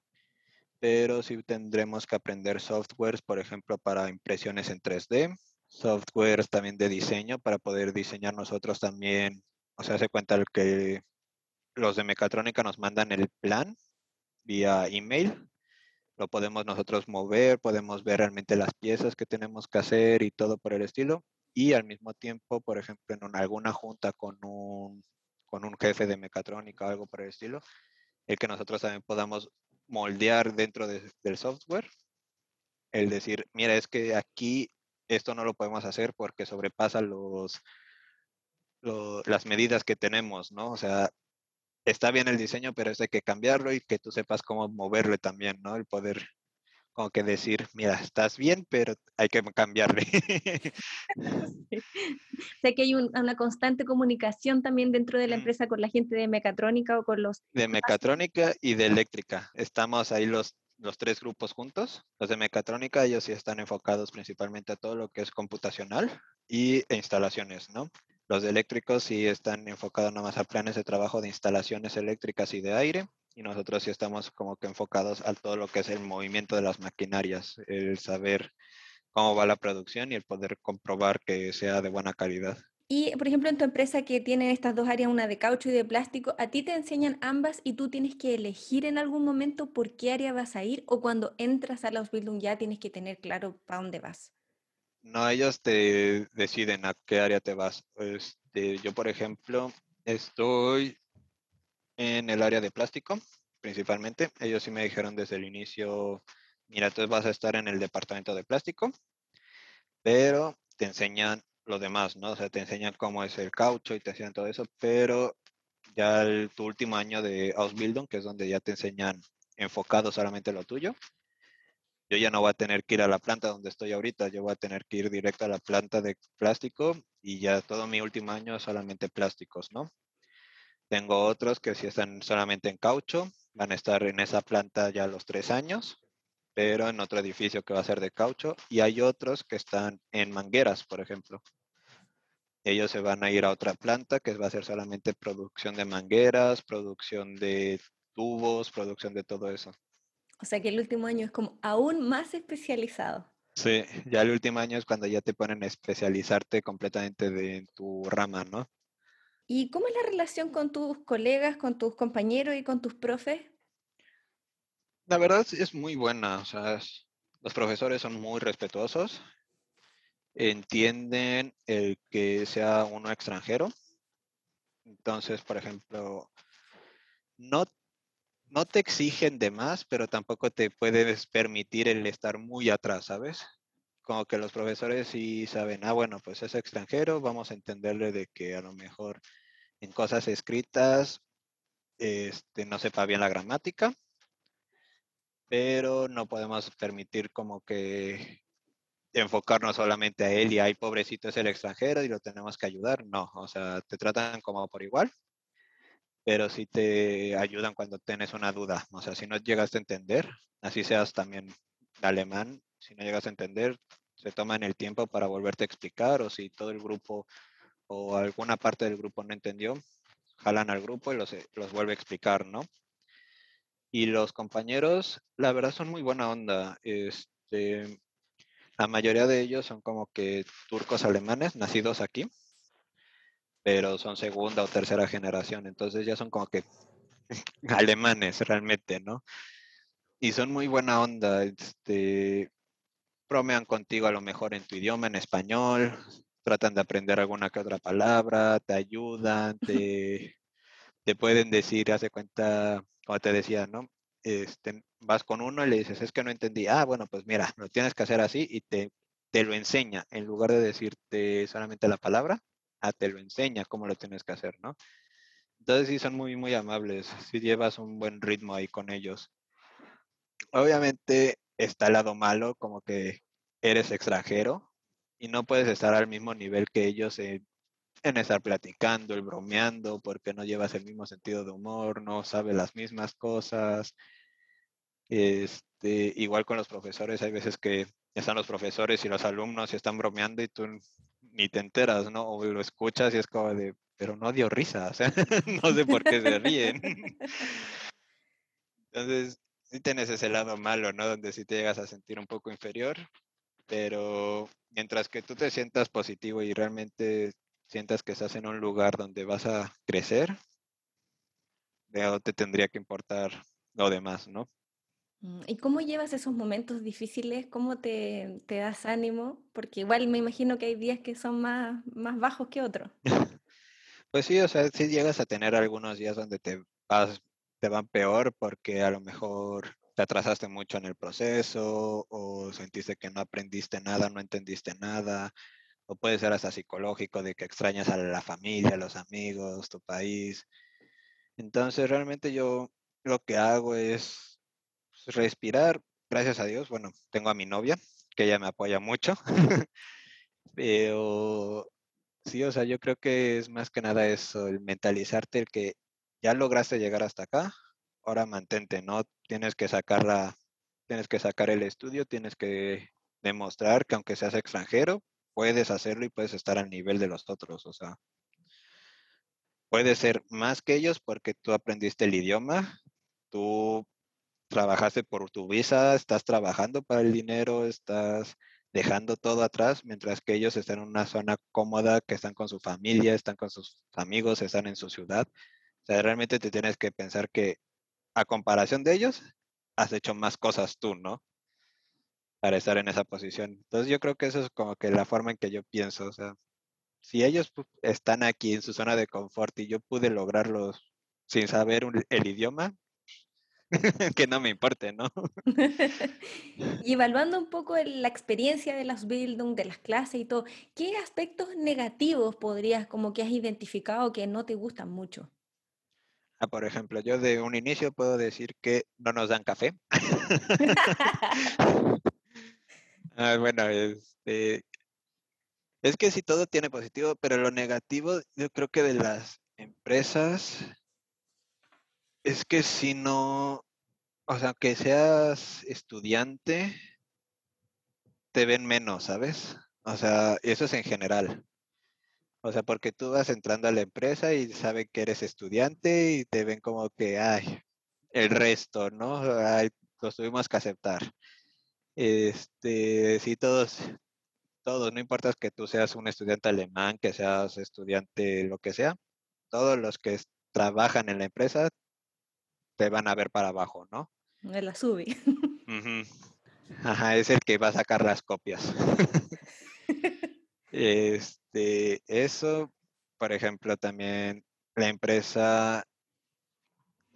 pero sí tendremos que aprender softwares, por ejemplo, para impresiones en 3D, softwares también de diseño para poder diseñar nosotros también, o sea, se cuenta que los de mecatrónica nos mandan el plan vía email, lo podemos nosotros mover, podemos ver realmente las piezas que tenemos que hacer y todo por el estilo, y al mismo tiempo, por ejemplo, en alguna junta con un, con un jefe de mecatrónica o algo por el estilo, el que nosotros también podamos moldear dentro del software, el decir, mira, es que aquí esto no lo podemos hacer porque sobrepasa los, las medidas que tenemos, ¿no? O sea, está bien el diseño, pero es de que cambiarlo y que tú sepas cómo moverlo también, ¿no? El poder como que decir, mira, estás bien, pero hay que cambiarle. Sé que hay una constante comunicación también dentro de la empresa con la gente de mecatrónica o con los... De mecatrónica y de eléctrica. Estamos ahí los, los tres grupos juntos. Los de mecatrónica, ellos sí están enfocados principalmente a todo lo que es computacional y instalaciones, ¿no? Los de eléctricos sí están enfocados nomás a planes de trabajo de instalaciones eléctricas y de aire y nosotros sí estamos como que enfocados a todo lo que es el movimiento de las maquinarias, el saber cómo va la producción y el poder comprobar que sea de buena calidad. Y, por ejemplo, en tu empresa que tiene estas dos áreas, una de caucho y de plástico, ¿a ti te enseñan ambas y tú tienes que elegir en algún momento por qué área vas a ir o cuando entras a la Ausbildung ya tienes que tener claro para dónde vas? No, ellos te deciden a qué área te vas. Este, yo, por ejemplo, estoy en el área de plástico, principalmente. Ellos sí me dijeron desde el inicio, mira, tú vas a estar en el departamento de plástico, pero te enseñan lo demás, ¿no? O sea, te enseñan cómo es el caucho y te enseñan todo eso, pero ya el, tu último año de Ausbildung, que es donde ya te enseñan enfocado solamente lo tuyo, yo ya no voy a tener que ir a la planta donde estoy ahorita, yo voy a tener que ir directo a la planta de plástico y ya todo mi último año solamente plásticos, ¿no? Tengo otros que si están solamente en caucho, van a estar en esa planta ya los tres años, pero en otro edificio que va a ser de caucho. Y hay otros que están en mangueras, por ejemplo. Ellos se van a ir a otra planta que va a ser solamente producción de mangueras, producción de tubos, producción de todo eso. O sea que el último año es como aún más especializado. Sí, ya el último año es cuando ya te ponen a especializarte completamente de tu rama, ¿no? ¿Y cómo es la relación con tus colegas, con tus compañeros y con tus profes? La verdad es muy buena, o sea, los profesores son muy respetuosos, entienden el que sea uno extranjero. Entonces, por ejemplo, no no te exigen de más, pero tampoco te puedes permitir el estar muy atrás, ¿sabes? Como que los profesores sí saben, ah, bueno, pues es extranjero, vamos a entenderle de que a lo mejor en cosas escritas este, no sepa bien la gramática, pero no podemos permitir como que enfocarnos solamente a él y ay, pobrecito es el extranjero y lo tenemos que ayudar. No, o sea, te tratan como por igual pero sí te ayudan cuando tienes una duda. O sea, si no llegas a entender, así seas también alemán, si no llegas a entender, se toman el tiempo para volverte a explicar o si todo el grupo o alguna parte del grupo no entendió, jalan al grupo y los, los vuelve a explicar, ¿no? Y los compañeros, la verdad, son muy buena onda. Este, la mayoría de ellos son como que turcos alemanes, nacidos aquí pero son segunda o tercera generación, entonces ya son como que alemanes realmente, ¿no? Y son muy buena onda, este, bromean contigo a lo mejor en tu idioma, en español, tratan de aprender alguna que otra palabra, te ayudan, te, te pueden decir, hace cuenta, como te decía, ¿no? Este, vas con uno y le dices, es que no entendí, ah, bueno, pues mira, lo tienes que hacer así y te, te lo enseña, en lugar de decirte solamente la palabra, Ah, te lo enseña cómo lo tienes que hacer, ¿no? Entonces sí son muy, muy amables, si llevas un buen ritmo ahí con ellos. Obviamente está el lado malo, como que eres extranjero y no puedes estar al mismo nivel que ellos en, en estar platicando, el bromeando, porque no llevas el mismo sentido de humor, no sabes las mismas cosas. Este, igual con los profesores, hay veces que están los profesores y los alumnos y están bromeando y tú ni te enteras, ¿no? O lo escuchas y es como de, pero no dio risa, o sea, no sé por qué se ríen. Entonces, sí tienes ese lado malo, ¿no? Donde sí te llegas a sentir un poco inferior, pero mientras que tú te sientas positivo y realmente sientas que estás en un lugar donde vas a crecer, de te tendría que importar lo demás, ¿no? Mm, ¿Y cómo llevas esos momentos difíciles? ¿Cómo te, te das ánimo? Porque igual me imagino que hay días que son más, más bajos que otros. Pues sí, o sea, sí llegas a tener algunos días donde te vas, te van peor porque a lo mejor te atrasaste mucho en el proceso o sentiste que no aprendiste nada, no entendiste nada, o puede ser hasta psicológico de que extrañas a la familia, los amigos, tu país. Entonces, realmente yo lo que hago es respirar, gracias a Dios, bueno, tengo a mi novia, que ella me apoya mucho, pero sí, o sea, yo creo que es más que nada eso, el mentalizarte, el que ya lograste llegar hasta acá, ahora mantente, ¿no? Tienes que sacar tienes que sacar el estudio, tienes que demostrar que aunque seas extranjero, puedes hacerlo y puedes estar al nivel de los otros, o sea, puedes ser más que ellos porque tú aprendiste el idioma, tú trabajaste por tu visa, estás trabajando para el dinero, estás dejando todo atrás, mientras que ellos están en una zona cómoda, que están con su familia, están con sus amigos, están en su ciudad. O sea, realmente te tienes que pensar que a comparación de ellos, has hecho más cosas tú, ¿no? Para estar en esa posición. Entonces yo creo que eso es como que la forma en que yo pienso. O sea, si ellos están aquí en su zona de confort y yo pude lograrlo sin saber el idioma, que no me importe, ¿no? y evaluando un poco la experiencia de las Bildung, de las clases y todo, ¿qué aspectos negativos podrías, como que has identificado que no te gustan mucho? Ah, por ejemplo, yo de un inicio puedo decir que no nos dan café. ah, bueno, este, es que sí todo tiene positivo, pero lo negativo yo creo que de las empresas es que si no, o sea, que seas estudiante, te ven menos, ¿sabes? O sea, eso es en general. O sea, porque tú vas entrando a la empresa y saben que eres estudiante y te ven como que, ay, el resto, ¿no? Ay, los tuvimos que aceptar. Este, sí, todos, todos, no importa que tú seas un estudiante alemán, que seas estudiante lo que sea, todos los que trabajan en la empresa te van a ver para abajo, ¿no? Me la subí. Ajá, es el que va a sacar las copias. este, eso, por ejemplo, también la empresa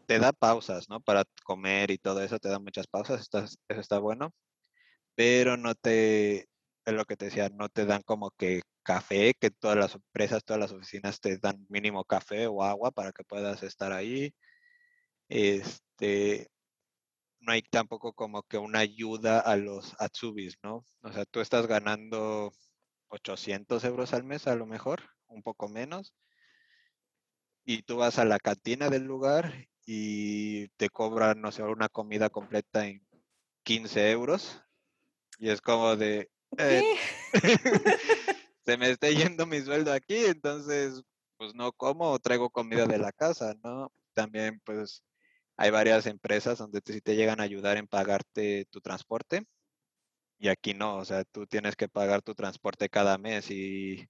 te da pausas, ¿no? Para comer y todo eso, te da muchas pausas, eso está bueno, pero no te, es lo que te decía, no te dan como que café, que todas las empresas, todas las oficinas te dan mínimo café o agua para que puedas estar ahí. Este, no hay tampoco como que una ayuda a los Atsubis, ¿no? O sea, tú estás ganando 800 euros al mes a lo mejor, un poco menos, y tú vas a la cantina del lugar y te cobran, no sé, una comida completa en 15 euros. Y es como de... Eh, se me está yendo mi sueldo aquí, entonces, pues no como, traigo comida de la casa, ¿no? También, pues, hay varias empresas donde te, te llegan a ayudar en pagarte tu transporte y aquí no, o sea, tú tienes que pagar tu transporte cada mes y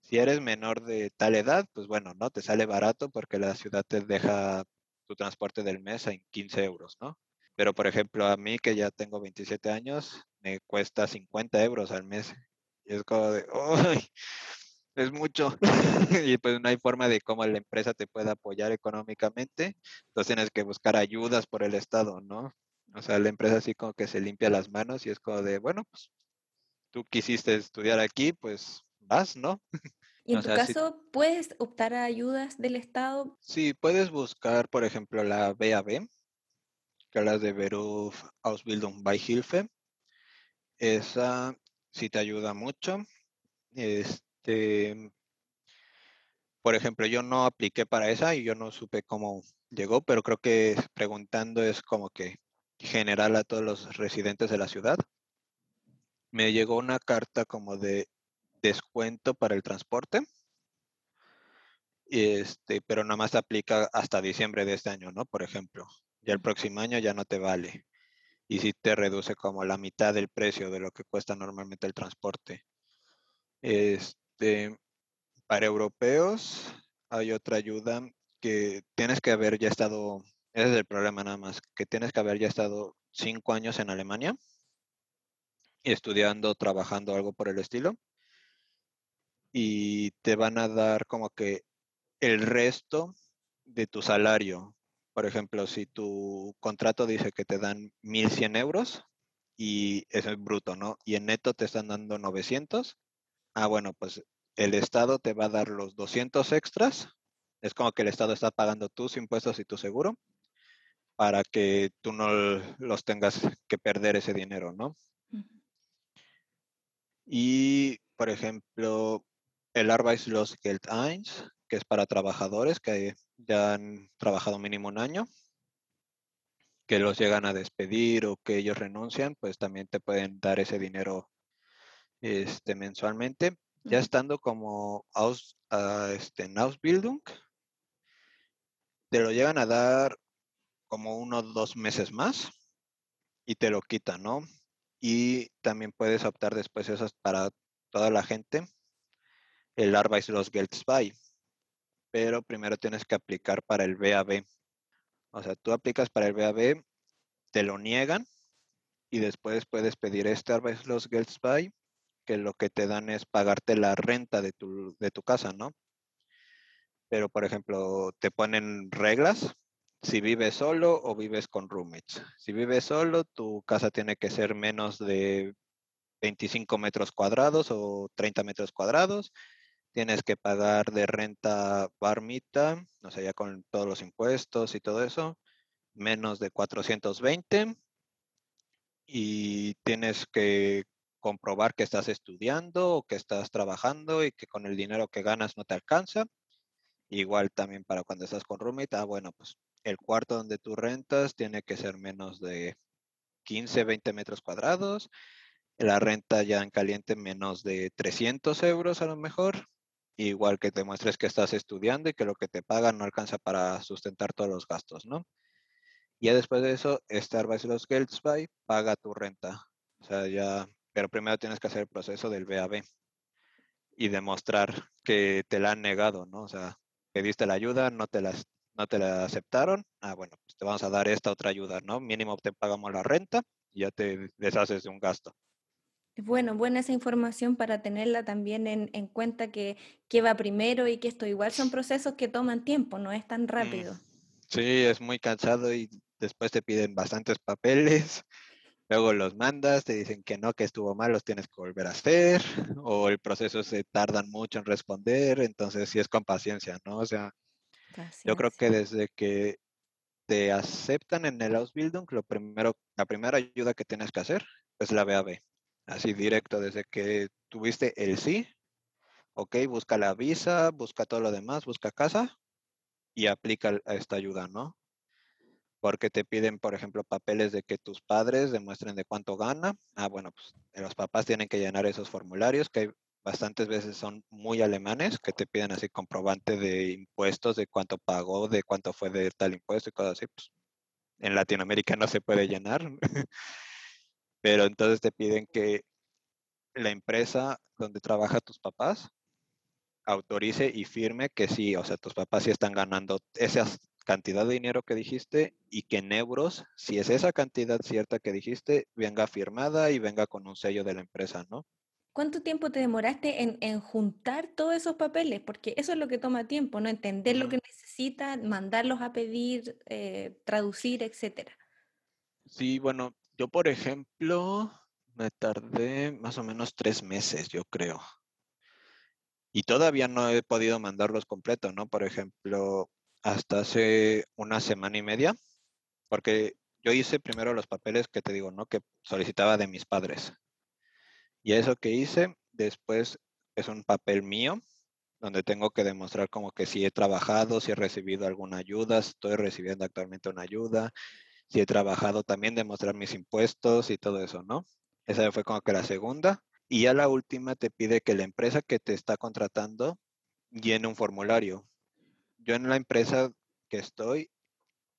si eres menor de tal edad, pues bueno, no te sale barato porque la ciudad te deja tu transporte del mes en 15 euros, ¿no? Pero por ejemplo, a mí que ya tengo 27 años, me cuesta 50 euros al mes. Y es como de, ¡ay! es mucho. y pues no hay forma de cómo la empresa te pueda apoyar económicamente. Entonces tienes que buscar ayudas por el Estado, ¿no? O sea, la empresa así como que se limpia las manos y es como de, bueno, pues tú quisiste estudiar aquí, pues vas, ¿no? ¿Y en tu caso puedes optar a ayudas del Estado? Sí, puedes buscar, por ejemplo, la BAB, que es la de Beruf Ausbildung bei Hilfe. Esa sí te ayuda mucho. Este, este, por ejemplo, yo no apliqué para esa y yo no supe cómo llegó, pero creo que preguntando es como que general a todos los residentes de la ciudad. Me llegó una carta como de descuento para el transporte. Este, pero nada más aplica hasta diciembre de este año, ¿no? Por ejemplo, ya el próximo año ya no te vale. Y si te reduce como la mitad del precio de lo que cuesta normalmente el transporte. Este, para europeos hay otra ayuda que tienes que haber ya estado, ese es el problema nada más, que tienes que haber ya estado cinco años en Alemania estudiando, trabajando algo por el estilo. Y te van a dar como que el resto de tu salario. Por ejemplo, si tu contrato dice que te dan 1.100 euros y eso es bruto, ¿no? Y en neto te están dando 900, ah, bueno, pues el Estado te va a dar los 200 extras. Es como que el Estado está pagando tus impuestos y tu seguro para que tú no los tengas que perder ese dinero, ¿no? Y, por ejemplo, el Arbeitslosgeld 1, que es para trabajadores que ya han trabajado mínimo un año, que los llegan a despedir o que ellos renuncian, pues también te pueden dar ese dinero este, mensualmente, ya estando como aus, uh, este, en Ausbildung, te lo llegan a dar como uno o dos meses más y te lo quitan, ¿no? Y también puedes optar después esas para toda la gente, el Arbeitslosgeld 2, pero primero tienes que aplicar para el BAB. O sea, tú aplicas para el BAB, te lo niegan y después puedes pedir este Arbeitslosgeld 2 que lo que te dan es pagarte la renta de tu, de tu casa, ¿no? Pero, por ejemplo, te ponen reglas. Si vives solo o vives con roommates. Si vives solo, tu casa tiene que ser menos de 25 metros cuadrados o 30 metros cuadrados. Tienes que pagar de renta barmita, o sea, ya con todos los impuestos y todo eso, menos de 420. Y tienes que comprobar que estás estudiando o que estás trabajando y que con el dinero que ganas no te alcanza. Igual también para cuando estás con roommate, ah, bueno, pues el cuarto donde tú rentas tiene que ser menos de 15, 20 metros cuadrados. La renta ya en caliente menos de 300 euros a lo mejor. Igual que te muestres que estás estudiando y que lo que te pagan no alcanza para sustentar todos los gastos, ¿no? Ya después de eso, Starbucks los Geldspy paga tu renta. O sea, ya, pero primero tienes que hacer el proceso del BAB y demostrar que te la han negado, ¿no? O sea, pediste la ayuda, no te las no te la aceptaron, ah, bueno, pues te vamos a dar esta otra ayuda, ¿no? Mínimo te pagamos la renta y ya te deshaces de un gasto. Bueno, buena esa información para tenerla también en, cuenta que, que, va primero y que esto igual son procesos que toman tiempo, no es tan mm, rápido. Sí, es muy cansado y después te piden bastantes papeles, luego los mandas, te dicen que no, que estuvo mal, los tienes que volver a hacer, o el proceso se tardan mucho en responder, entonces sí es con paciencia, ¿no? O sea, yo creo que desde que te aceptan en el Ausbildung, lo primero, la primera ayuda que tienes que hacer es la BAB. Así directo, desde que tuviste el sí, ok, busca la visa, busca todo lo demás, busca casa y aplica esta ayuda, ¿no? Porque te piden, por ejemplo, papeles de que tus padres demuestren de cuánto gana. Ah, bueno, pues los papás tienen que llenar esos formularios, que bastantes veces son muy alemanes que te piden así comprobante de impuestos, de cuánto pagó, de cuánto fue de tal impuesto y cosas así. Pues, en Latinoamérica no se puede llenar, pero entonces te piden que la empresa donde trabaja tus papás autorice y firme que sí, o sea, tus papás sí están ganando esa cantidad de dinero que dijiste y que en euros, si es esa cantidad cierta que dijiste, venga firmada y venga con un sello de la empresa, ¿no? ¿Cuánto tiempo te demoraste en, juntar todos esos papeles? Porque eso es lo que toma tiempo, ¿no? Entender lo que necesitan, mandarlos a pedir, eh, traducir, etcétera. Sí, bueno, yo por ejemplo me tardé más o menos tres meses, yo creo. Y todavía no he podido mandarlos completos, ¿no? Por ejemplo, hasta hace una semana y media, porque yo hice primero los papeles que te digo, ¿no? Que solicitaba de mis padres. Y eso que hice, después es un papel mío, donde tengo que demostrar como que si he trabajado, si he recibido alguna ayuda, estoy recibiendo actualmente una ayuda, si he trabajado, también demostrar mis impuestos y todo eso, ¿no? Esa fue como que la segunda. Y ya la última te pide que la empresa que te está contratando llene un formulario. Yo en la empresa que estoy,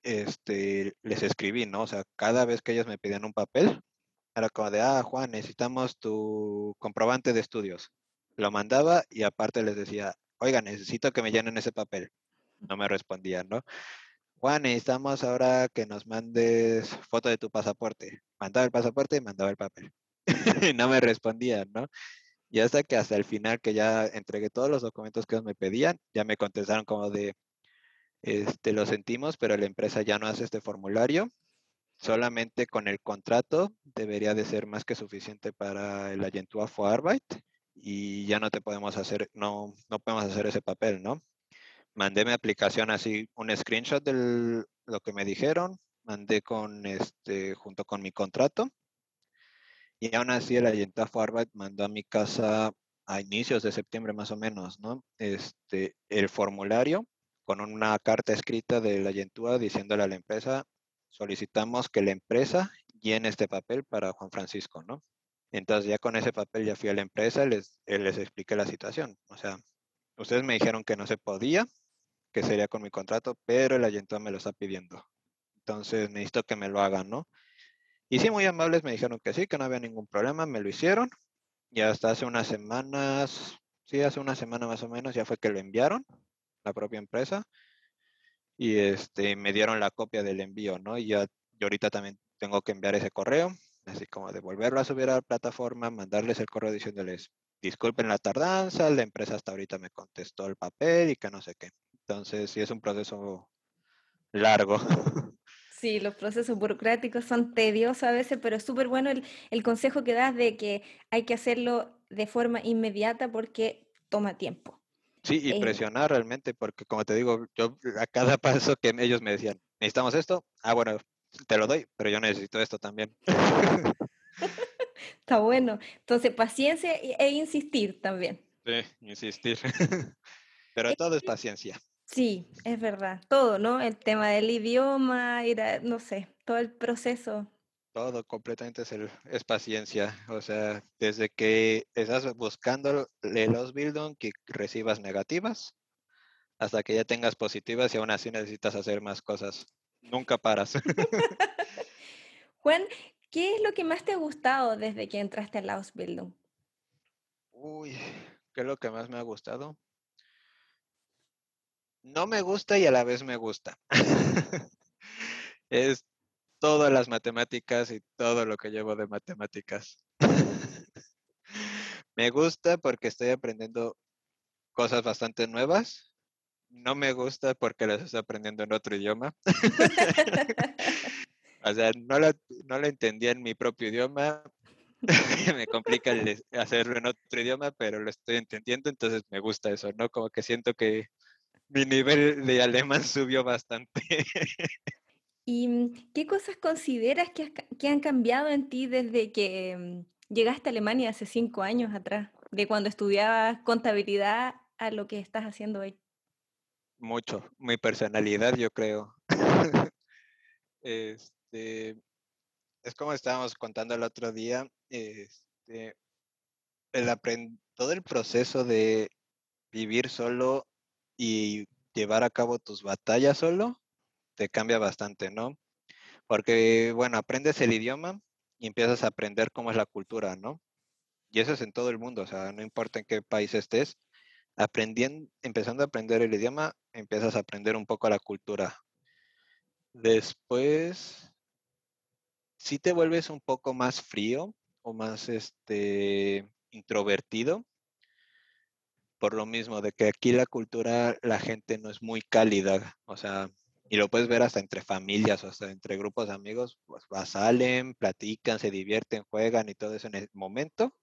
este, les escribí, ¿no? O sea, cada vez que ellos me pidían un papel, era como de, ah, Juan, necesitamos tu comprobante de estudios. Lo mandaba y aparte les decía, oiga, necesito que me llenen ese papel. No me respondían, ¿no? Juan, necesitamos ahora que nos mandes foto de tu pasaporte. Mandaba el pasaporte y mandaba el papel. no me respondían, ¿no? Y hasta que hasta el final que ya entregué todos los documentos que me pedían, ya me contestaron como de, este, lo sentimos, pero la empresa ya no hace este formulario solamente con el contrato debería de ser más que suficiente para el Agentur for Arbeit y ya no te podemos hacer, no, no podemos hacer ese papel, ¿no? Mandé mi aplicación así, un screenshot de lo que me dijeron, mandé con este, junto con mi contrato y aún así el Agentur for Arbeit mandó a mi casa a inicios de septiembre más o menos, ¿no? Este, el formulario con una carta escrita de la diciéndole a la empresa, solicitamos que la empresa llene este papel para Juan Francisco, ¿no? Entonces ya con ese papel ya fui a la empresa, les, eh, les expliqué la situación. O sea, ustedes me dijeron que no se podía, que sería con mi contrato, pero el ayuntamiento me lo está pidiendo. Entonces necesito que me lo hagan, ¿no? Y sí, muy amables me dijeron que sí, que no había ningún problema, me lo hicieron. Y hasta hace unas semanas, sí, hace una semana más o menos, ya fue que lo enviaron, la propia empresa y este, me dieron la copia del envío, ¿no? Y ya yo ahorita también tengo que enviar ese correo, así como devolverlo a subir a la plataforma, mandarles el correo diciéndoles, disculpen la tardanza, la empresa hasta ahorita me contestó el papel y que no sé qué. Entonces, sí es un proceso largo. Sí, los procesos burocráticos son tediosos a veces, pero es súper bueno el, el consejo que das de que hay que hacerlo de forma inmediata porque toma tiempo. Sí, y Eh, presionar realmente, porque como te digo, yo a cada paso que ellos me decían, necesitamos esto, ah, bueno, te lo doy, pero yo necesito esto también. está bueno. Entonces, paciencia e e insistir también. Sí, insistir. Pero todo es paciencia. Sí, es verdad. Todo, ¿no? El tema del idioma, ir a, no sé, todo el proceso. Todo completamente es, el- es paciencia. O sea, desde que estás buscando el Ausbildung que recibas negativas, hasta que ya tengas positivas y aún así necesitas hacer más cosas. Nunca paras. Juan, ¿qué es lo que más te ha gustado desde que entraste a la Ausbildung? Uy, ¿qué es lo que más me ha gustado? No me gusta y a la vez me gusta. Es todas las matemáticas y todo lo que llevo de matemáticas. Me gusta porque estoy aprendiendo cosas bastante nuevas. No me gusta porque las estoy aprendiendo en otro idioma. O sea, no la, no la entendía en mi propio idioma. Me complica el hacerlo en otro idioma, pero lo estoy entendiendo, entonces me gusta eso, ¿no? Como que siento que mi nivel de alemán subió bastante. ¿Y mm, qué cosas consideras que, has que han cambiado en ti desde que mm, llegaste a Alemania hace cinco años atrás? De cuando estudiabas contabilidad a lo que estás haciendo hoy. Mucho. Mi personalidad, yo creo. Este, es como estábamos contando el otro día, este, el todo el proceso de vivir solo y llevar a cabo tus batallas solo, te cambia bastante, ¿no? Porque, bueno, aprendes el idioma y empiezas a aprender cómo es la cultura, ¿no? Y eso es en todo el mundo, o sea, no importa en qué país estés, aprendiendo, empezando a aprender el idioma, empiezas a aprender un poco la cultura. Después, sí te vuelves un poco más frío o más este introvertido, por lo mismo de que aquí la cultura, la gente no es muy cálida, o sea, y lo puedes ver hasta entre familias o hasta entre grupos de amigos, pues salen, platican, se divierten, juegan y todo eso en el momento.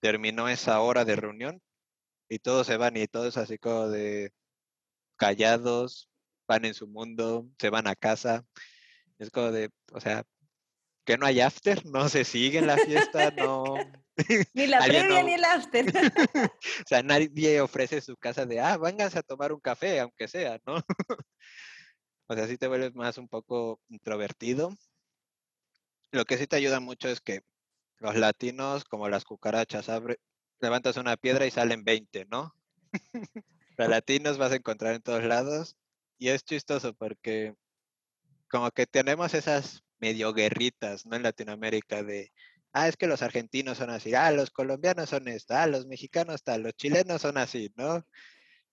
Terminó esa hora de reunión y todos se van y todos así como de callados, van en su mundo, se van a casa. Es como de, o sea, que no hay after, no se sigue en la fiesta, no, Ni la previa no- ni el after. o sea, nadie ofrece su casa de, ah, vénganse a tomar un café, aunque sea, ¿no? O sea, sí te vuelves más un poco introvertido. Lo que sí te ayuda mucho es que los latinos, como las cucarachas, abre, levantas una piedra y salen 20, ¿no? Los latinos vas a encontrar en todos lados y es chistoso porque como que tenemos esas medio guerritas, ¿no? En Latinoamérica de, ah, es que los argentinos son así, ah, los colombianos son esto, ah, los mexicanos tal, los chilenos son así, ¿no?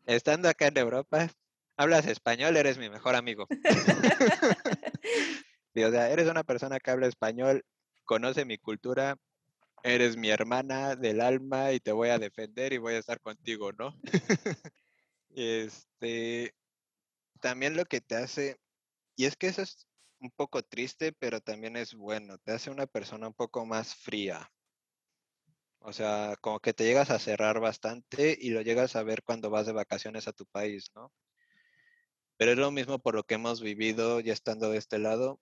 Estando acá en Europa, hablas español, eres mi mejor amigo. Y, o sea, eres una persona que habla español, conoce mi cultura, eres mi hermana del alma y te voy a defender y voy a estar contigo, ¿no? Este, también lo que te hace, y es que eso es un poco triste, pero también es bueno, te hace una persona un poco más fría. O sea, como que te llegas a cerrar bastante y lo llegas a ver cuando vas de vacaciones a tu país, ¿no? Pero es lo mismo por lo que hemos vivido ya estando de este lado.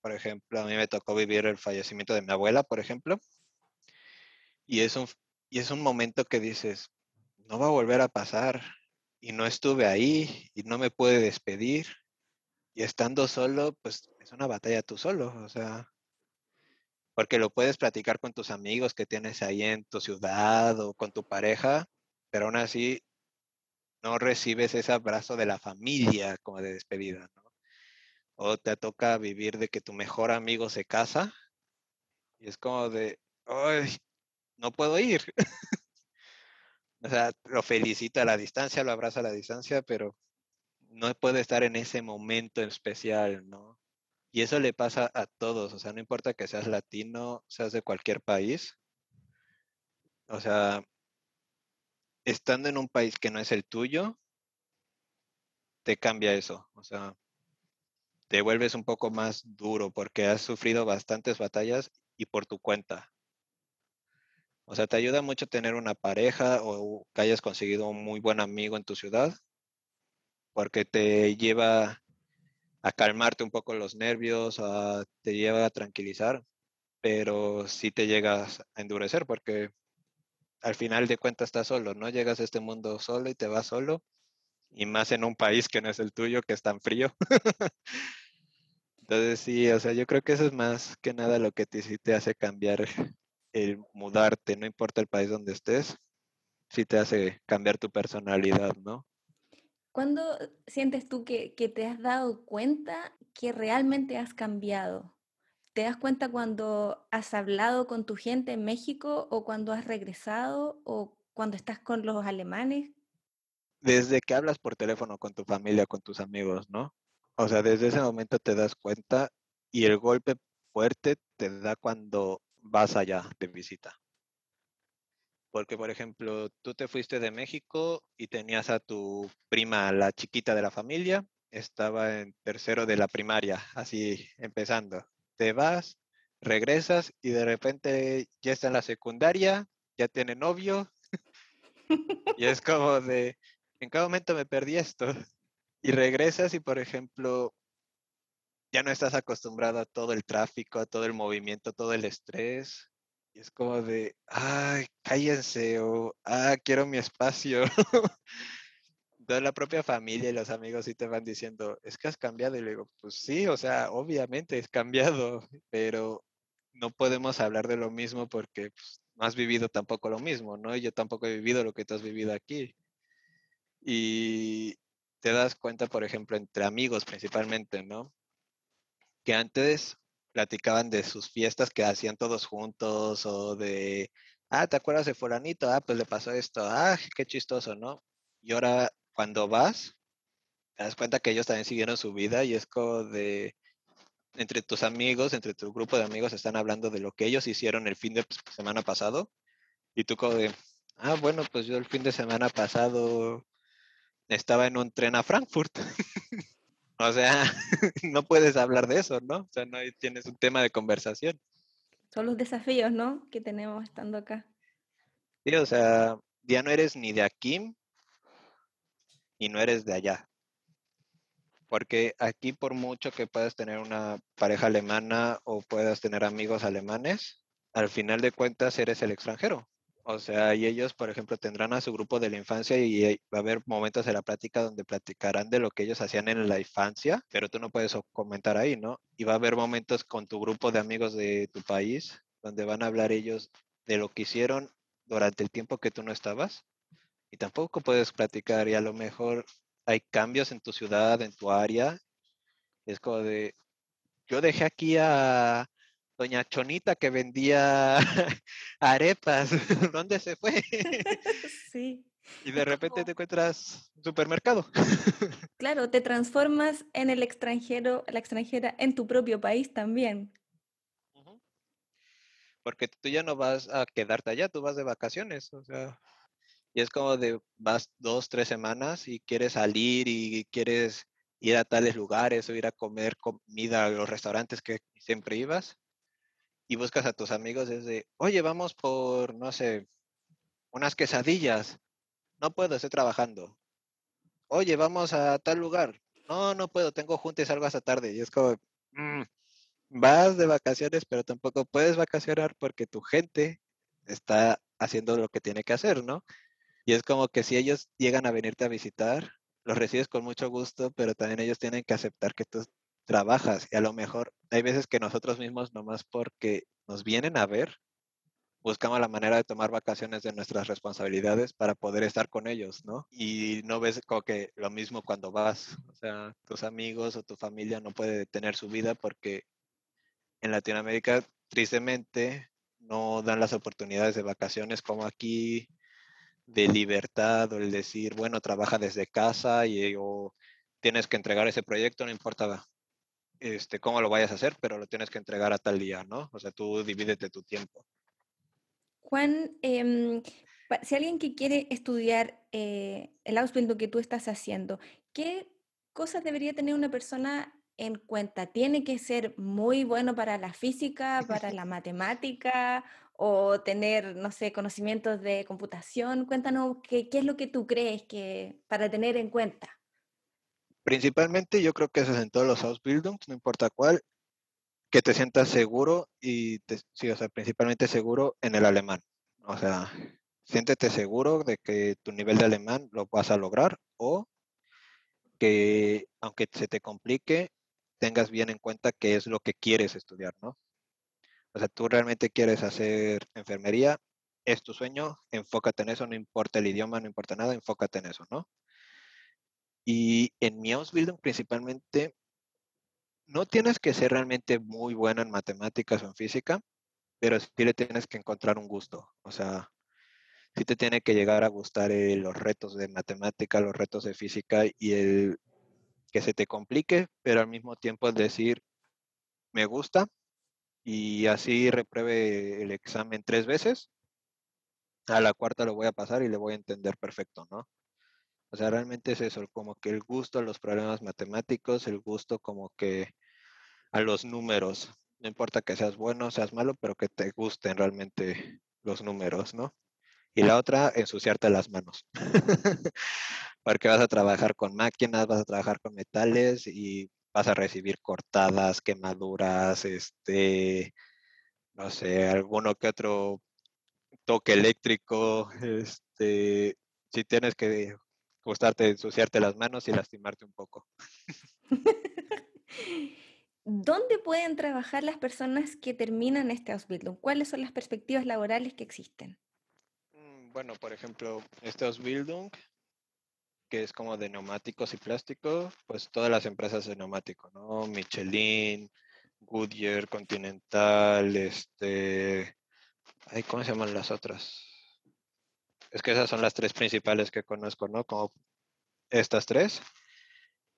Por ejemplo, a mí me tocó vivir el fallecimiento de mi abuela, por ejemplo. Y es un, y es un momento que dices, no va a volver a pasar. Y no estuve ahí y no me pude despedir. Y estando solo, pues es una batalla tú solo. O sea, porque lo puedes platicar con tus amigos que tienes ahí en tu ciudad o con tu pareja, pero aún así no recibes ese abrazo de la familia como de despedida, ¿no? O te toca vivir de que tu mejor amigo se casa y es como de, ay, no puedo ir. o sea, lo felicito a la distancia, lo abrazo a la distancia, pero no puede estar en ese momento especial, ¿no? Y eso le pasa a todos, o sea, no importa que seas latino, seas de cualquier país, o sea, estando en un país que no es el tuyo, te cambia eso, o sea, te vuelves un poco más duro porque has sufrido bastantes batallas y por tu cuenta. O sea, te ayuda mucho tener una pareja o que hayas conseguido un muy buen amigo en tu ciudad, porque te lleva a calmarte un poco los nervios, te lleva a tranquilizar, pero sí te llegas a endurecer porque al final de cuentas estás solo, ¿no? Llegas a este mundo solo y te vas solo, y más en un país que no es el tuyo, que es tan frío. Entonces sí, o sea, yo creo que eso es más que nada lo que te, sí te hace cambiar el mudarte, no importa el país donde estés, sí te hace cambiar tu personalidad, ¿no? ¿Cuándo sientes tú que, que, te has dado cuenta que realmente has cambiado? ¿Te das cuenta cuando has hablado con tu gente en México o cuando has regresado o cuando estás con los alemanes? Desde que hablas por teléfono con tu familia, con tus amigos, ¿no? O sea, desde ese momento te das cuenta y el golpe fuerte te da cuando vas allá de visita. Porque, por ejemplo, tú te fuiste de México y tenías a tu prima, la chiquita de la familia, estaba en tercero de la primaria, así empezando. Te vas, regresas y de repente ya está en la secundaria, ya tiene novio. y es como de, ¿en qué momento me perdí esto? Y regresas y, por ejemplo, ya no estás acostumbrado a todo el tráfico, a todo el movimiento, todo el estrés. Y es como de, ay, cállense o, ah, quiero mi espacio. Entonces la propia familia y los amigos sí te van diciendo, es que has cambiado. Y le digo, pues sí, o sea, obviamente es cambiado, pero no podemos hablar de lo mismo porque pues, no has vivido tampoco lo mismo, ¿no? Yo tampoco he vivido lo que tú has vivido aquí. Y te das cuenta, por ejemplo, entre amigos principalmente, ¿no? que antes platicaban de sus fiestas que hacían todos juntos o de, ah, ¿te acuerdas de fulanito? Ah, pues le pasó esto, ah, qué chistoso, ¿no? Y ahora cuando vas, te das cuenta que ellos también siguieron su vida y es como de, entre tus amigos, entre tu grupo de amigos están hablando de lo que ellos hicieron el fin de semana pasado y tú como de, ah, bueno, pues yo el fin de semana pasado estaba en un tren a Frankfurt. O sea, no puedes hablar de eso, ¿no? O sea, no tienes un tema de conversación. Son los desafíos, ¿no? Que tenemos estando acá. Sí, o sea, ya no eres ni de aquí y no eres de allá. Porque aquí por mucho que puedas tener una pareja alemana o puedas tener amigos alemanes, al final de cuentas eres el extranjero. O sea, y ellos, por ejemplo, tendrán a su grupo de la infancia y eh, va a haber momentos de la plática donde platicarán de lo que ellos hacían en la infancia, pero tú no puedes comentar ahí, ¿no? Y va a haber momentos con tu grupo de amigos de tu país donde van a hablar ellos de lo que hicieron durante el tiempo que tú no estabas y tampoco puedes platicar y a lo mejor hay cambios en tu ciudad, en tu área. Es como de, yo dejé aquí a, doña Chonita que vendía arepas. ¿Dónde se fue? sí. Y de repente te encuentras un supermercado. claro, te transformas en el extranjero, la extranjera en tu propio país también. Porque tú ya no vas a quedarte allá, tú vas de vacaciones, o sea, y es como de vas dos, tres semanas y quieres salir y quieres ir a tales lugares o ir a comer comida a los restaurantes que siempre ibas y buscas a tus amigos desde, oye, vamos por, no sé, unas quesadillas. No puedo, estoy trabajando. Oye, vamos a tal lugar. No, no puedo, tengo juntas y salgo hasta tarde. Y es como, mm, vas de vacaciones, pero tampoco puedes vacacionar porque tu gente está haciendo lo que tiene que hacer, ¿no? Y es como que si ellos llegan a venirte a visitar, los recibes con mucho gusto, pero también ellos tienen que aceptar que tú trabajas y a lo mejor hay veces que nosotros mismos, nomás porque nos vienen a ver, buscamos la manera de tomar vacaciones de nuestras responsabilidades para poder estar con ellos, ¿no? Y no ves como que lo mismo cuando vas, o sea, tus amigos o tu familia no puede tener su vida porque en Latinoamérica, tristemente, no dan las oportunidades de vacaciones como aquí, de libertad o el decir, bueno, trabaja desde casa y o tienes que entregar ese proyecto, no importa este, cómo lo vayas a hacer, pero lo tienes que entregar a tal día, ¿no? O sea, tú divídete tu tiempo. Juan, em, si alguien que quiere estudiar eh, el Ausbildung que tú estás haciendo, ¿qué cosas debería tener una persona en cuenta? ¿Tiene que ser muy bueno para la física, para la matemática o tener, no sé, conocimientos de computación? Cuéntanos qué, qué es lo que tú crees que para tener en cuenta. Principalmente yo creo que eso es en todos los Ausbildungs, no importa cuál, que te sientas seguro y, te, sí, o sea, principalmente seguro en el alemán. O sea, siéntete seguro de que tu nivel de alemán lo vas a lograr o que aunque se te complique, tengas bien en cuenta qué es lo que quieres estudiar, ¿no? O sea, tú realmente quieres hacer enfermería, es tu sueño, enfócate en eso, no importa el idioma, no importa nada, enfócate en eso, ¿no? Y en mi Ausbildung principalmente, no tienes que ser realmente muy buena en matemáticas o en física, pero sí le tienes que encontrar un gusto. O sea, sí te tiene que llegar a gustar eh, los retos de matemática, los retos de física y el que se te complique, pero al mismo tiempo es decir, me gusta y así repruebe el examen tres veces. A la cuarta lo voy a pasar y le voy a entender perfecto, ¿no? O sea, realmente es eso, como que el gusto a los problemas matemáticos, el gusto como que a los números. No importa que seas bueno o seas malo, pero que te gusten realmente los números, ¿no? Y la otra, ensuciarte las manos. Porque vas a trabajar con máquinas, vas a trabajar con metales y vas a recibir cortadas, quemaduras, este, no sé, alguno que otro toque eléctrico, este, si tienes que gustarte ensuciarte las manos y lastimarte un poco. ¿Dónde pueden trabajar las personas que terminan este Ausbildung? ¿Cuáles son las perspectivas laborales que existen? Mm, bueno, por ejemplo, este Ausbildung, que es como de neumáticos y plástico, pues todas las empresas de neumático, ¿no? Michelin, Goodyear, Continental, este... ¿Cómo se llaman las otras? Es que esas son las tres principales que conozco, ¿no? Como estas tres.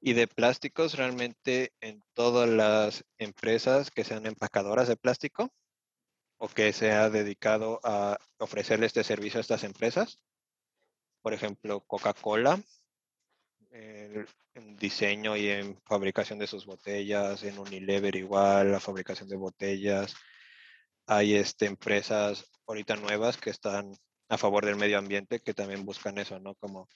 Y de plásticos, realmente en todas las empresas que sean empacadoras de plástico o que se ha dedicado a ofrecerle este servicio a estas empresas. Por ejemplo, Coca-Cola, en diseño y en fabricación de sus botellas, en Unilever igual, la fabricación de botellas. Hay este, empresas ahorita nuevas que están a favor del medio ambiente que también buscan eso, ¿no? Como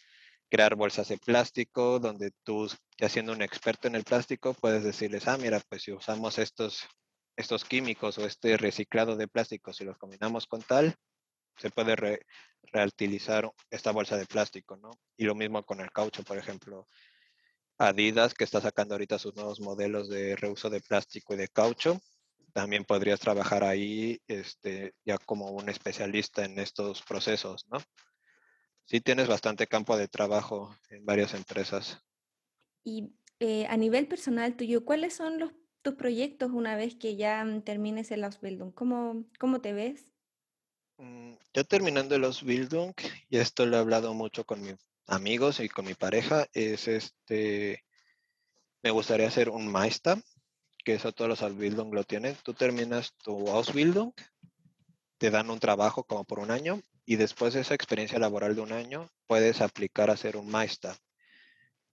crear bolsas de plástico, donde tú, ya siendo un experto en el plástico, puedes decirles, ah, mira, pues si usamos estos, estos químicos o este reciclado de plástico, si los combinamos con tal, se puede reutilizar esta bolsa de plástico, ¿no? Y lo mismo con el caucho, por ejemplo. Adidas, que está sacando ahorita sus nuevos modelos de reuso de plástico y de caucho, también podrías trabajar ahí este, ya como un especialista en estos procesos, ¿no? sí tienes bastante campo de trabajo en varias empresas. Y eh, a nivel personal tuyo, ¿cuáles son los, tus proyectos una vez que ya mm, termines el Ausbildung? ¿Cómo, cómo te ves? Mm, yo terminando el Ausbildung, y esto lo he hablado mucho con mis amigos y con mi pareja, es este, me gustaría hacer un Meister, que eso todos los Ausbildung lo tienen. Tú terminas tu Ausbildung, te dan un trabajo como por un año y después de esa experiencia laboral de un año puedes aplicar a hacer un Meister,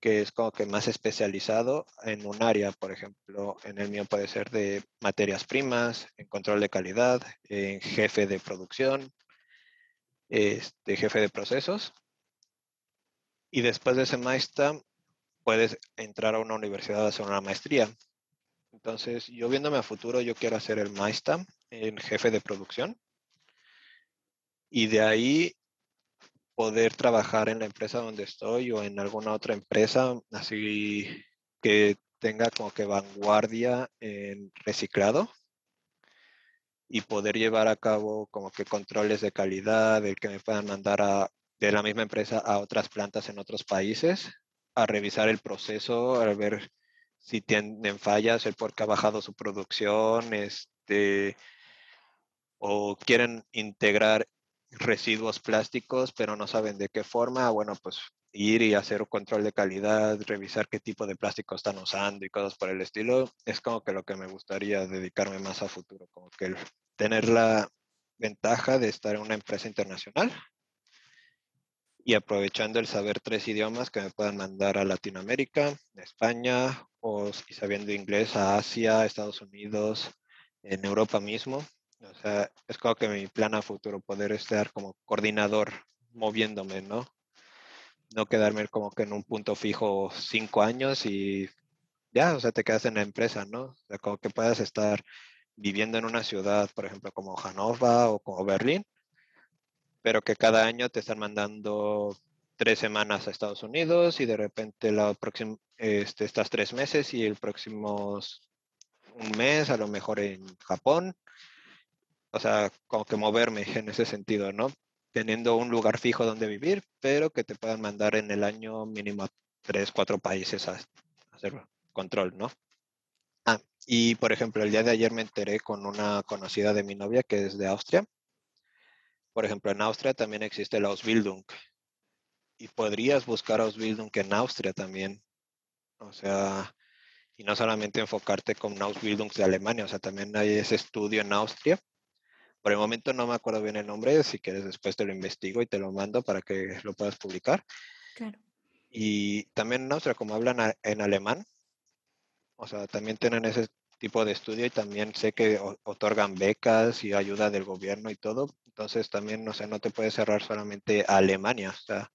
que es como que más especializado en un área, por ejemplo, en el mío puede ser de materias primas, en control de calidad, en jefe de producción, este, jefe de procesos. Y después de ese Meister puedes entrar a una universidad a hacer una maestría. Entonces, yo viéndome a futuro, yo quiero hacer el Meister en jefe de producción y de ahí poder trabajar en la empresa donde estoy o en alguna otra empresa, así que tenga como que vanguardia en reciclado y poder llevar a cabo como que controles de calidad, de que me puedan mandar a, de la misma empresa a otras plantas en otros países, a revisar el proceso, a ver si tienen fallas, el por qué ha bajado su producción, este, o quieren integrar residuos plásticos, pero no saben de qué forma, bueno, pues ir y hacer un control de calidad, revisar qué tipo de plástico están usando y cosas por el estilo, es como que lo que me gustaría dedicarme más a futuro, como que tener la ventaja de estar en una empresa internacional y aprovechando el saber tres idiomas que me puedan mandar a Latinoamérica, España o y sabiendo inglés a Asia, Estados Unidos, en Europa mismo. O sea, es como que mi plan a futuro, poder estar como coordinador moviéndome, ¿no? No quedarme como que en un punto fijo cinco años y ya, o sea, te quedas en la empresa, ¿no? O sea, como que puedas estar viviendo en una ciudad, por ejemplo, como Hannover o como Berlín, pero que cada año te están mandando tres semanas a Estados Unidos y de repente la próxima, este, estás tres meses y el próximo un mes a lo mejor en Japón. O sea, como que moverme en ese sentido, ¿no? Teniendo un lugar fijo donde vivir, pero que te puedan mandar en el año mínimo tres, cuatro países a hacer control, ¿no? Ah, y por ejemplo, el día de ayer me enteré con una conocida de mi novia que es de Austria. Por ejemplo, en Austria también existe la Ausbildung. Y podrías buscar Ausbildung en Austria también. O sea, y no solamente enfocarte con Ausbildung de Alemania, o sea, también hay ese estudio en Austria. Por el momento no me acuerdo bien el nombre, si quieres después te lo investigo y te lo mando para que lo puedas publicar. Claro. Y también en Austria, como hablan en alemán, o sea, también tienen ese tipo de estudio y también sé que otorgan becas y ayuda del gobierno y todo. Entonces también, no sé, no te puedes cerrar solamente a Alemania. O sea,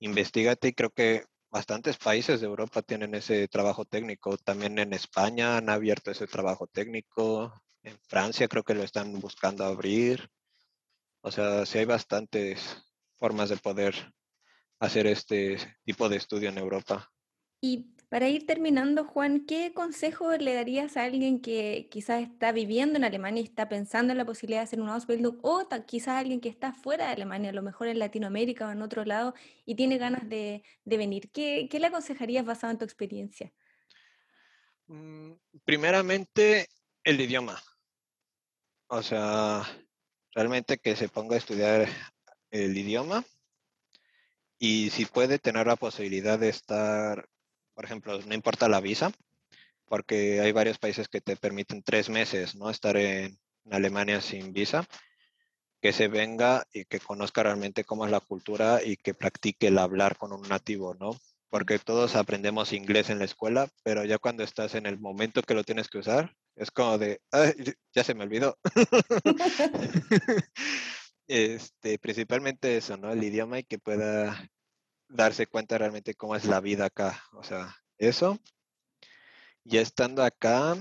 investigate y creo que bastantes países de Europa tienen ese trabajo técnico. También en España han abierto ese trabajo técnico. En Francia creo que lo están buscando abrir. O sea, sí hay bastantes formas de poder hacer este tipo de estudio en Europa. Y para ir terminando, Juan, ¿qué consejo le darías a alguien que quizás está viviendo en Alemania y está pensando en la posibilidad de hacer un Ausbildung o quizás alguien que está fuera de Alemania, a lo mejor en Latinoamérica o en otro lado y tiene ganas de, venir? ¿Qué, le aconsejarías basado en tu experiencia? Mm, primeramente, el idioma. O sea, realmente que se ponga a estudiar el idioma y si puede tener la posibilidad de estar por ejemplo, no importa la visa, porque hay varios países que te permiten tres meses, ¿no? Estar en, Alemania sin visa, que se venga y que conozca realmente cómo es la cultura y que practique el hablar con un nativo, ¿no? Porque todos aprendemos inglés en la escuela, pero ya cuando estás en el momento que lo tienes que usar, es como de, ya se me olvidó. este, principalmente eso, ¿no? El idioma y que pueda darse cuenta realmente cómo es la vida acá. O sea, eso. Ya estando acá,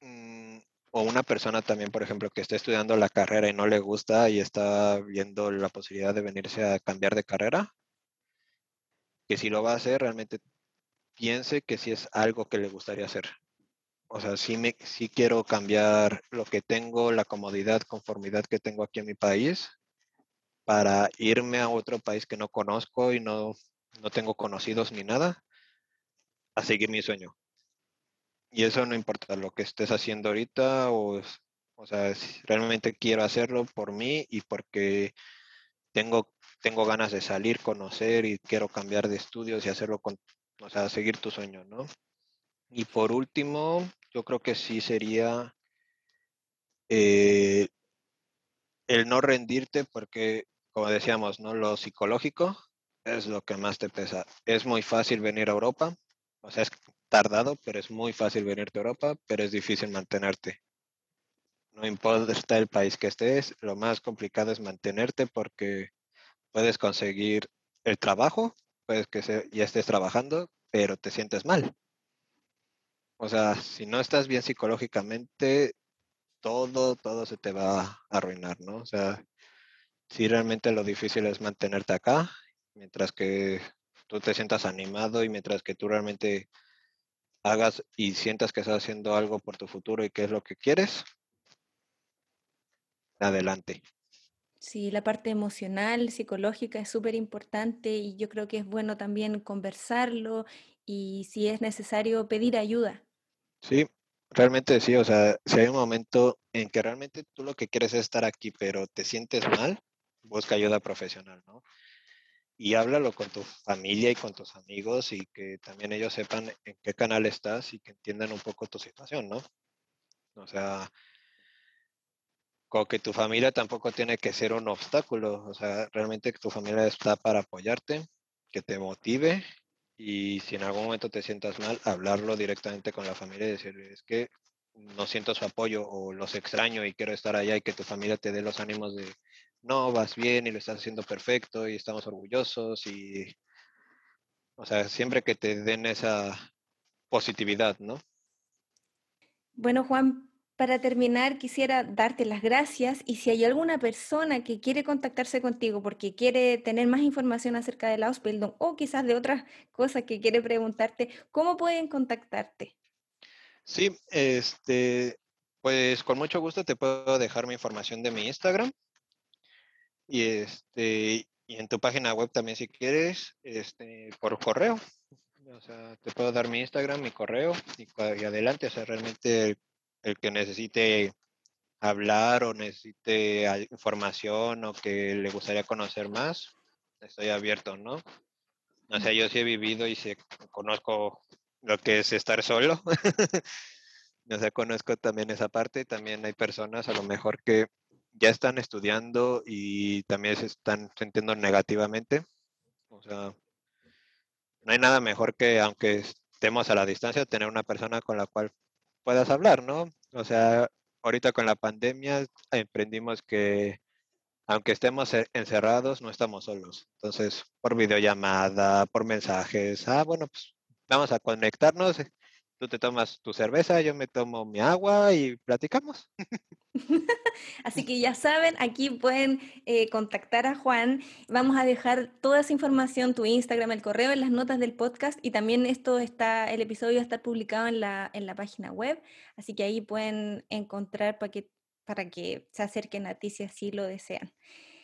mm, o una persona también, por ejemplo, que está estudiando la carrera y no le gusta y está viendo la posibilidad de venirse a cambiar de carrera, que si lo va a hacer, realmente piense que si es algo que le gustaría hacer. O sea, si me, sí quiero cambiar lo que tengo, la comodidad, conformidad que tengo aquí en mi país, para irme a otro país que no conozco y no, no tengo conocidos ni nada, a seguir mi sueño. Y eso no importa lo que estés haciendo ahorita o, o sea, realmente quiero hacerlo por mí y porque tengo, tengo ganas de salir, conocer y quiero cambiar de estudios y hacerlo con, o sea, seguir tu sueño, ¿no? Y por último, yo creo que sí sería eh, el no rendirte porque como decíamos, ¿no? Lo psicológico es lo que más te pesa. Es muy fácil venir a Europa, o sea, es tardado, pero es muy fácil venirte a Europa, pero es difícil mantenerte. No importa el país que estés, lo más complicado es mantenerte porque puedes conseguir el trabajo, puedes que ya estés trabajando, pero te sientes mal. O sea, si no estás bien psicológicamente, todo, todo se te va a arruinar, ¿no? O sea, si realmente lo difícil es mantenerte acá, mientras que tú te sientas animado y mientras que tú realmente hagas y sientas que estás haciendo algo por tu futuro y qué es lo que quieres, adelante. Sí, la parte emocional, psicológica es súper importante y yo creo que es bueno también conversarlo y si es necesario pedir ayuda. Sí, realmente sí, o sea, si hay un momento en que realmente tú lo que quieres es estar aquí, pero te sientes mal, busca ayuda profesional, ¿no? Y háblalo con tu familia y con tus amigos y que también ellos sepan en qué canal estás y que entiendan un poco tu situación, ¿no? O sea, como que tu familia tampoco tiene que ser un obstáculo, o sea, realmente tu familia está para apoyarte, que te motive y si en algún momento te sientas mal, hablarlo directamente con la familia y decirle, es que no siento su apoyo o los extraño y quiero estar allá y que tu familia te dé los ánimos de, no, vas bien y lo estás haciendo perfecto y estamos orgullosos y, o sea, siempre que te den esa positividad, ¿no? Bueno, Juan, para terminar, quisiera darte las gracias y si hay alguna persona que quiere contactarse contigo porque quiere tener más información acerca de la Ausbildung o quizás de otras cosas que quiere preguntarte, ¿cómo pueden contactarte? Sí, este, pues con mucho gusto te puedo dejar mi información de mi Instagram y este y en tu página web también si quieres, este, por correo. O sea, te puedo dar mi Instagram, mi correo y, adelante. O sea, realmente el, que necesite hablar o necesite información o que le gustaría conocer más, estoy abierto, ¿no? O sea, yo sí he vivido y sé, conozco lo que es estar solo. o sea, conozco también esa parte. También hay personas a lo mejor que ya están estudiando y también se están sintiendo negativamente. O sea, no hay nada mejor que, aunque estemos a la distancia, tener una persona con la cual puedas hablar, ¿no? O sea, ahorita con la pandemia emprendimos que aunque estemos e, encerrados, no estamos solos. Entonces, por videollamada, por mensajes, ah, bueno, pues vamos a conectarnos, tú te tomas tu cerveza, yo me tomo mi agua y platicamos. Así que ya saben, aquí pueden eh, contactar a Juan. Vamos a dejar toda esa información, tu Instagram, el correo, en las notas del podcast y también esto está, el episodio va a estar publicado en la, en la página web. Así que ahí pueden encontrar para que, para que se acerquen a ti si así lo desean.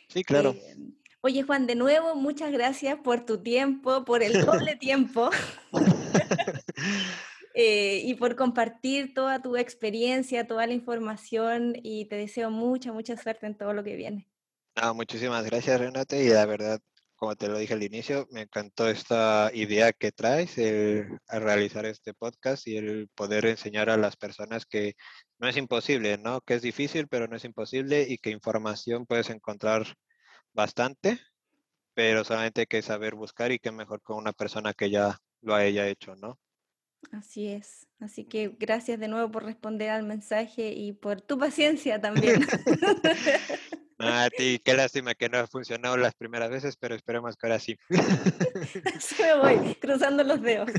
Sí, claro. Eh, oye, Juan, de nuevo, muchas gracias por tu tiempo, por el doble tiempo. Eh, y por compartir toda tu experiencia, toda la información y te deseo mucha, mucha suerte en todo lo que viene. muchísimas gracias Renate y la verdad, como te lo dije al inicio, me encantó esta idea que traes, el, realizar este podcast y el poder enseñar a las personas que no es imposible, ¿no? Que es difícil, pero no es imposible y que información puedes encontrar bastante, pero solamente hay que saber buscar y que mejor con una persona que ya lo haya hecho, ¿no? Así es. Así que gracias de nuevo por responder al mensaje y por tu paciencia también. a ti, qué lástima que no ha funcionado las primeras veces, pero esperemos que ahora sí. Así me voy, cruzando los dedos.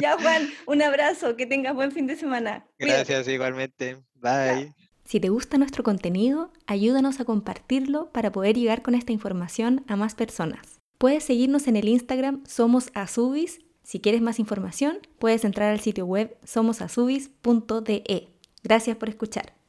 ya, Juan, un abrazo, que tengas buen fin de semana. Gracias, igualmente. Bye. Si te gusta nuestro contenido, ayúdanos a compartirlo para poder llegar con esta información a más personas. Puedes seguirnos en el Instagram Somos Azubis si quieres más información, puedes entrar al sitio web somosasubis.de. Gracias por escuchar.